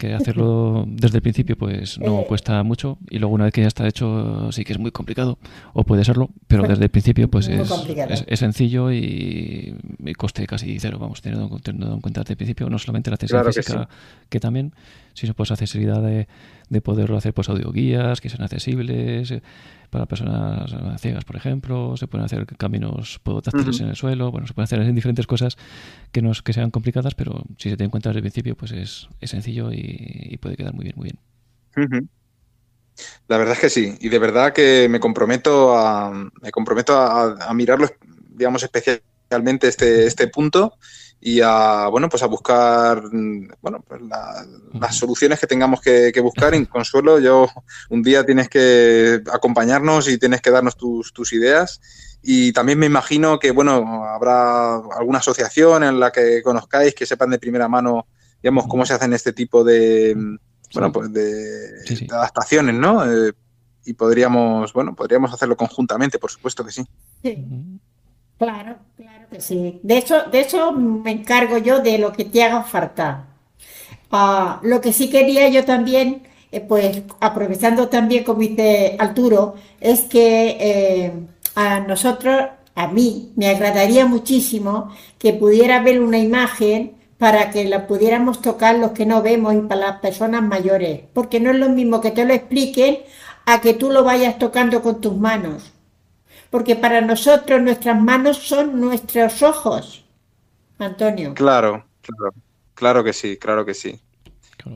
que hacerlo desde el principio pues no cuesta mucho. Y luego una vez que ya está hecho sí que es muy complicado o puede serlo pero desde el principio pues es, es, es, sencillo y, y, coste casi cero vamos teniendo, teniendo en cuenta desde el principio no solamente la accesibilidad claro física que, sí. que, también sino pues accesibilidad de, de poderlo hacer pues audioguías que sean accesibles para personas ciegas, por ejemplo, se pueden hacer caminos podotáctiles uh -huh. en el suelo, bueno, se pueden hacer diferentes cosas que no que sean complicadas, pero si se tiene en cuenta desde el principio, pues es, es sencillo y, y, puede quedar muy bien, muy bien. Uh -huh. La verdad es que sí, y de verdad que me comprometo a, me comprometo a, a mirarlo, digamos, especialmente este, este punto y a bueno pues a buscar bueno pues la, las soluciones que tengamos que, que, buscar. En Consuelo yo un día tienes que acompañarnos y tienes que darnos tus, tus ideas. Y también me imagino que bueno habrá alguna asociación en la que conozcáis que sepan de primera mano digamos cómo se hacen este tipo de bueno pues de, sí, sí. de adaptaciones no eh, y podríamos bueno podríamos hacerlo conjuntamente por supuesto que sí, sí. Claro, claro que sí. De hecho, de hecho me encargo yo de lo que te haga falta. Uh, lo que sí quería yo también, eh, pues aprovechando también, como dice Arturo, es que eh, a nosotros, a mí, me agradaría muchísimo que pudiera ver una imagen para que la pudiéramos tocar los que no vemos y para las personas mayores. Porque no es lo mismo que te lo expliquen a que tú lo vayas tocando con tus manos porque para nosotros nuestras manos son nuestros ojos. Antonio. Claro, claro, claro que sí, claro que sí.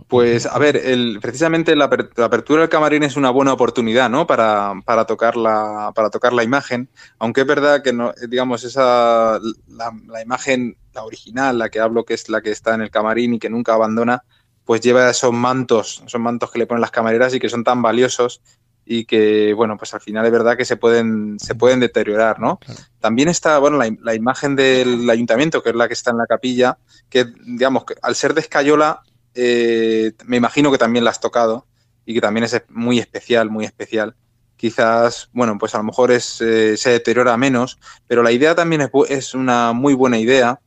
Pues a ver, el, precisamente la, la, apertura del camarín es una buena oportunidad, ¿no? Para, para, tocar, la, para tocar la imagen, aunque es verdad que, no, digamos, esa, la, la, imagen, la original, la que hablo, que es la que está en el camarín y que nunca abandona, pues lleva esos mantos, esos mantos que le ponen las camareras y que son tan valiosos y que, bueno, pues al final es verdad que se pueden, se pueden deteriorar, ¿no? Claro. También está, bueno, la, la, imagen del ayuntamiento, que es la que está en la capilla, que, digamos, que al ser de escayola, eh, me imagino que también la has tocado y que también es muy especial, muy especial. Quizás, bueno, pues a lo mejor es, eh, se deteriora menos, pero la idea también es, es una muy buena idea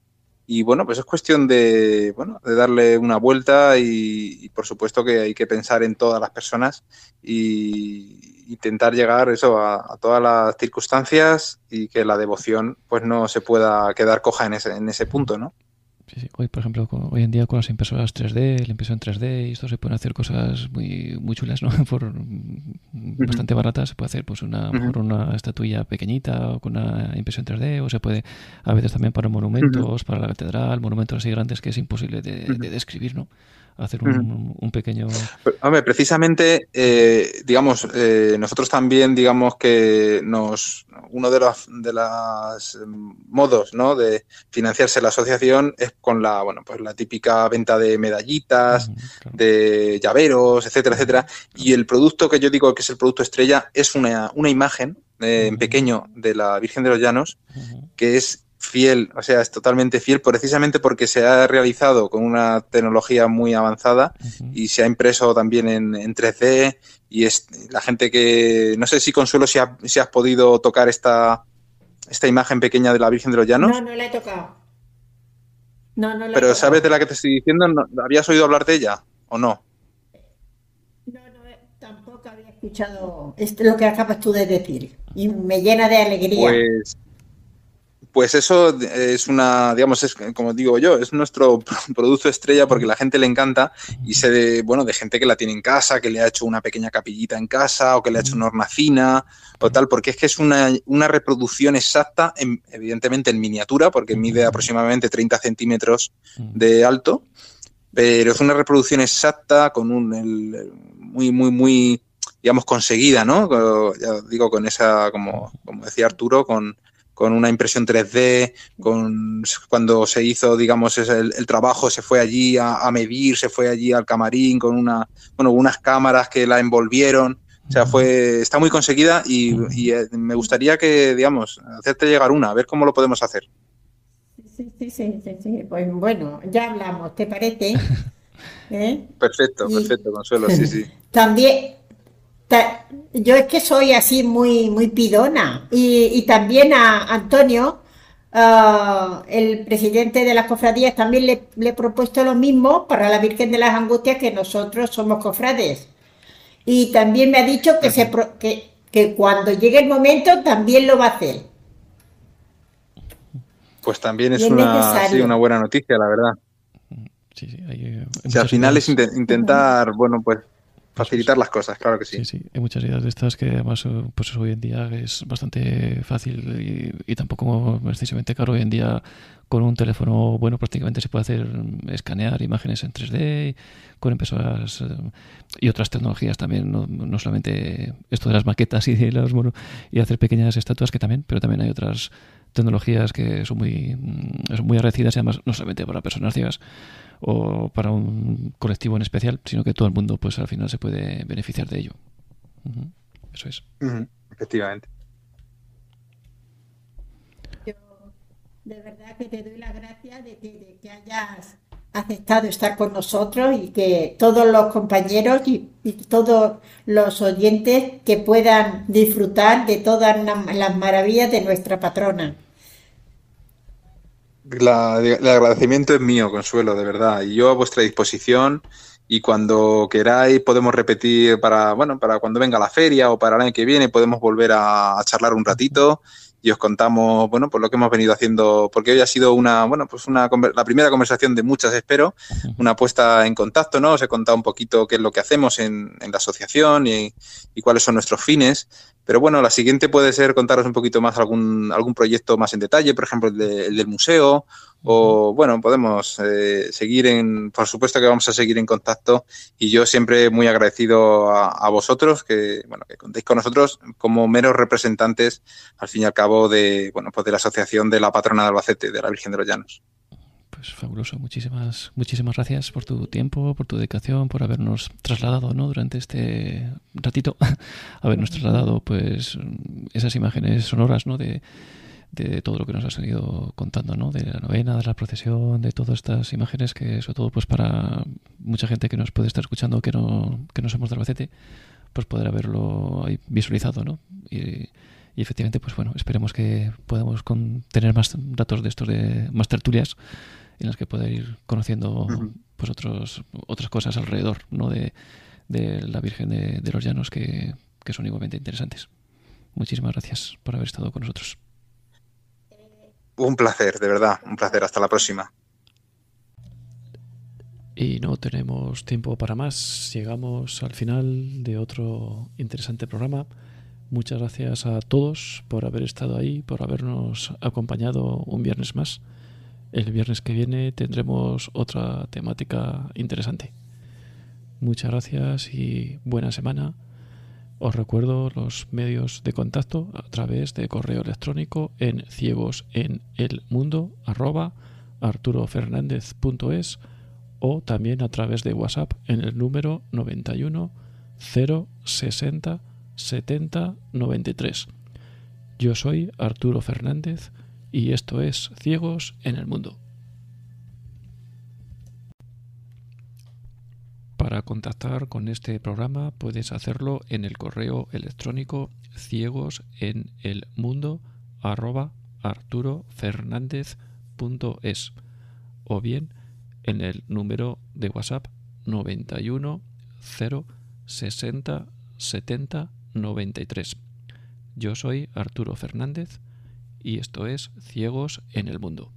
y bueno, pues es cuestión de, bueno, de darle una vuelta y, por supuesto que hay que pensar en todas las personas y intentar llegar eso a, a, todas las circunstancias y que la devoción pues no se pueda quedar coja en ese, en ese punto, ¿no? Sí, sí. Hoy, por ejemplo, con, hoy en día con las impresoras 3D, la impresión 3D y esto se pueden hacer cosas muy, muy chulas, ¿no? Por uh -huh. bastante baratas se puede hacer pues una, uh -huh. por una estatuilla pequeñita o con una impresión 3D o se puede a veces también para monumentos, uh -huh. para la catedral, monumentos así grandes que es imposible de, de describir, ¿no? Hacer un, un pequeño... Hombre, precisamente, eh, digamos, eh, nosotros también, digamos que nos uno de los de las em, modos ¿no? de financiarse la asociación es con la, bueno, pues la típica venta de medallitas, claro. de llaveros, etcétera, etcétera. Y el producto que yo digo que es el producto estrella es una, una imagen eh, en pequeño de la Virgen de los Llanos, uh -huh. que es fiel, o sea, es totalmente fiel precisamente porque se ha realizado con una tecnología muy avanzada y se ha impreso también en, 3D y es la gente que, no sé si Consuelo, si, si has podido tocar esta, esta imagen pequeña de la Virgen de los Llanos. No, no la he tocado. No, no la Pero ¿sabes de la que te estoy diciendo? ¿Habías oído hablar de ella o no? No, no, eh, tampoco había escuchado lo que acabas tú de decir y me llena de alegría. Pues pues eso es una, digamos, es como digo yo, es nuestro producto estrella porque la gente le encanta y sé de, bueno, de gente que la tiene en casa, que le ha hecho una pequeña capillita en casa o que le ha hecho una hornacina o tal, porque es que es una, reproducción exacta, evidentemente en miniatura, porque mide aproximadamente 30 centímetros de alto, pero es una reproducción exacta con un, muy, muy, muy, digamos, conseguida, ¿no? Ya digo, con esa, como, como decía Arturo, con con una impresión 3D, con cuando se hizo, digamos, el, el trabajo, se fue allí a, medir, se fue allí al camarín con una, bueno, unas cámaras que la envolvieron. O sea, fue, está muy conseguida y, eh, me gustaría que, digamos, hacerte llegar una, a ver cómo lo podemos hacer. Sí, sí, sí, sí, Pues bueno, ya hablamos, ¿te parece? ¿Eh? Perfecto, perfecto, Consuelo, sí, sí. También, yo es que soy así muy, muy pidona. Y, también a Antonio, ah, el presidente de las cofradías, también le, he propuesto lo mismo para la Virgen de las Angustias, que nosotros somos cofrades. Y también me ha dicho que, se, que, que cuando llegue el momento también lo va a hacer. Pues también es, una, una buena noticia, la verdad. Sí, sí, hay, al final es intentar, bueno, pues facilitar las cosas, claro que sí. Sí, sí. Hay muchas ideas de estas que además, eh, pues hoy en día es bastante fácil y, tampoco excesivamente caro. Hoy en día con un teléfono bueno prácticamente se puede hacer mm, escanear imágenes en 3D con impresoras eh, y otras tecnologías también, no, no, solamente esto de las maquetas y de las bueno, y hacer pequeñas estatuas que también, pero también hay otras tecnologías que son muy, mm, son muy agradecidas y además no solamente para personas ciegas o para un colectivo en especial, sino que todo el mundo pues al final se puede beneficiar de ello. Eso es. Efectivamente. Yo de verdad que te doy la gracia de que, hayas aceptado estar con nosotros y que todos los compañeros y, todos los oyentes que puedan disfrutar de todas las maravillas de nuestra patrona el agradecimiento es mío, Consuelo, de verdad. Y yo a vuestra disposición y cuando queráis podemos repetir para, bueno, para cuando venga la feria o para el año que viene podemos volver a, charlar un ratito y os contamos, bueno, pues lo que hemos venido haciendo, porque hoy ha sido una, bueno, pues una, la primera conversación de muchas, espero, una puesta en contacto, ¿no? Os he contado un poquito qué es lo que hacemos en, la asociación y, cuáles son nuestros fines. Pero bueno, la siguiente puede ser contaros un poquito más algún, algún proyecto más en detalle, por ejemplo, el, del museo, o bueno, podemos eh, seguir en, por supuesto que vamos a seguir en contacto y yo siempre muy agradecido a, vosotros que, bueno, que contéis con nosotros como meros representantes, al fin y al cabo, de, bueno, pues de la Asociación de la Patrona de Albacete, de la Virgen de los Llanos. Pues fabuloso, muchísimas, muchísimas gracias por tu tiempo, por tu dedicación, por habernos trasladado, ¿no? Durante este ratito, habernos trasladado, pues, esas imágenes sonoras, ¿no? De, de todo lo que nos has ido contando, ¿no? De la novena, de la procesión, de todas estas imágenes que, sobre todo, pues, para mucha gente que nos puede estar escuchando que no, que no somos de Albacete, pues poder haberlo ahí visualizado, ¿no? Y, y efectivamente, pues bueno, esperemos que podamos tener más datos de estos, de más tertulias en las que poder ir conociendo pues otros, otras cosas alrededor ¿no? de, la Virgen de, los Llanos que, son igualmente interesantes. Muchísimas gracias por haber estado con nosotros. Un placer, de verdad, un placer. Hasta la próxima. Y no tenemos tiempo para más. Llegamos al final de otro interesante programa. Muchas gracias a todos por haber estado ahí, por habernos acompañado un viernes más. El viernes que viene tendremos otra temática interesante. Muchas gracias y buena semana. Os recuerdo los medios de contacto a través de correo electrónico en ciegos en el mundo o también a través de WhatsApp en el número 91 060 70 93. Yo soy Arturo Fernández y esto es Ciegos en el Mundo. Para contactar con este programa puedes hacerlo en el correo electrónico ciegos en el mundo o bien en el número de WhatsApp 91 0 60 70 93. Yo soy Arturo Fernández y esto es Ciegos en el Mundo.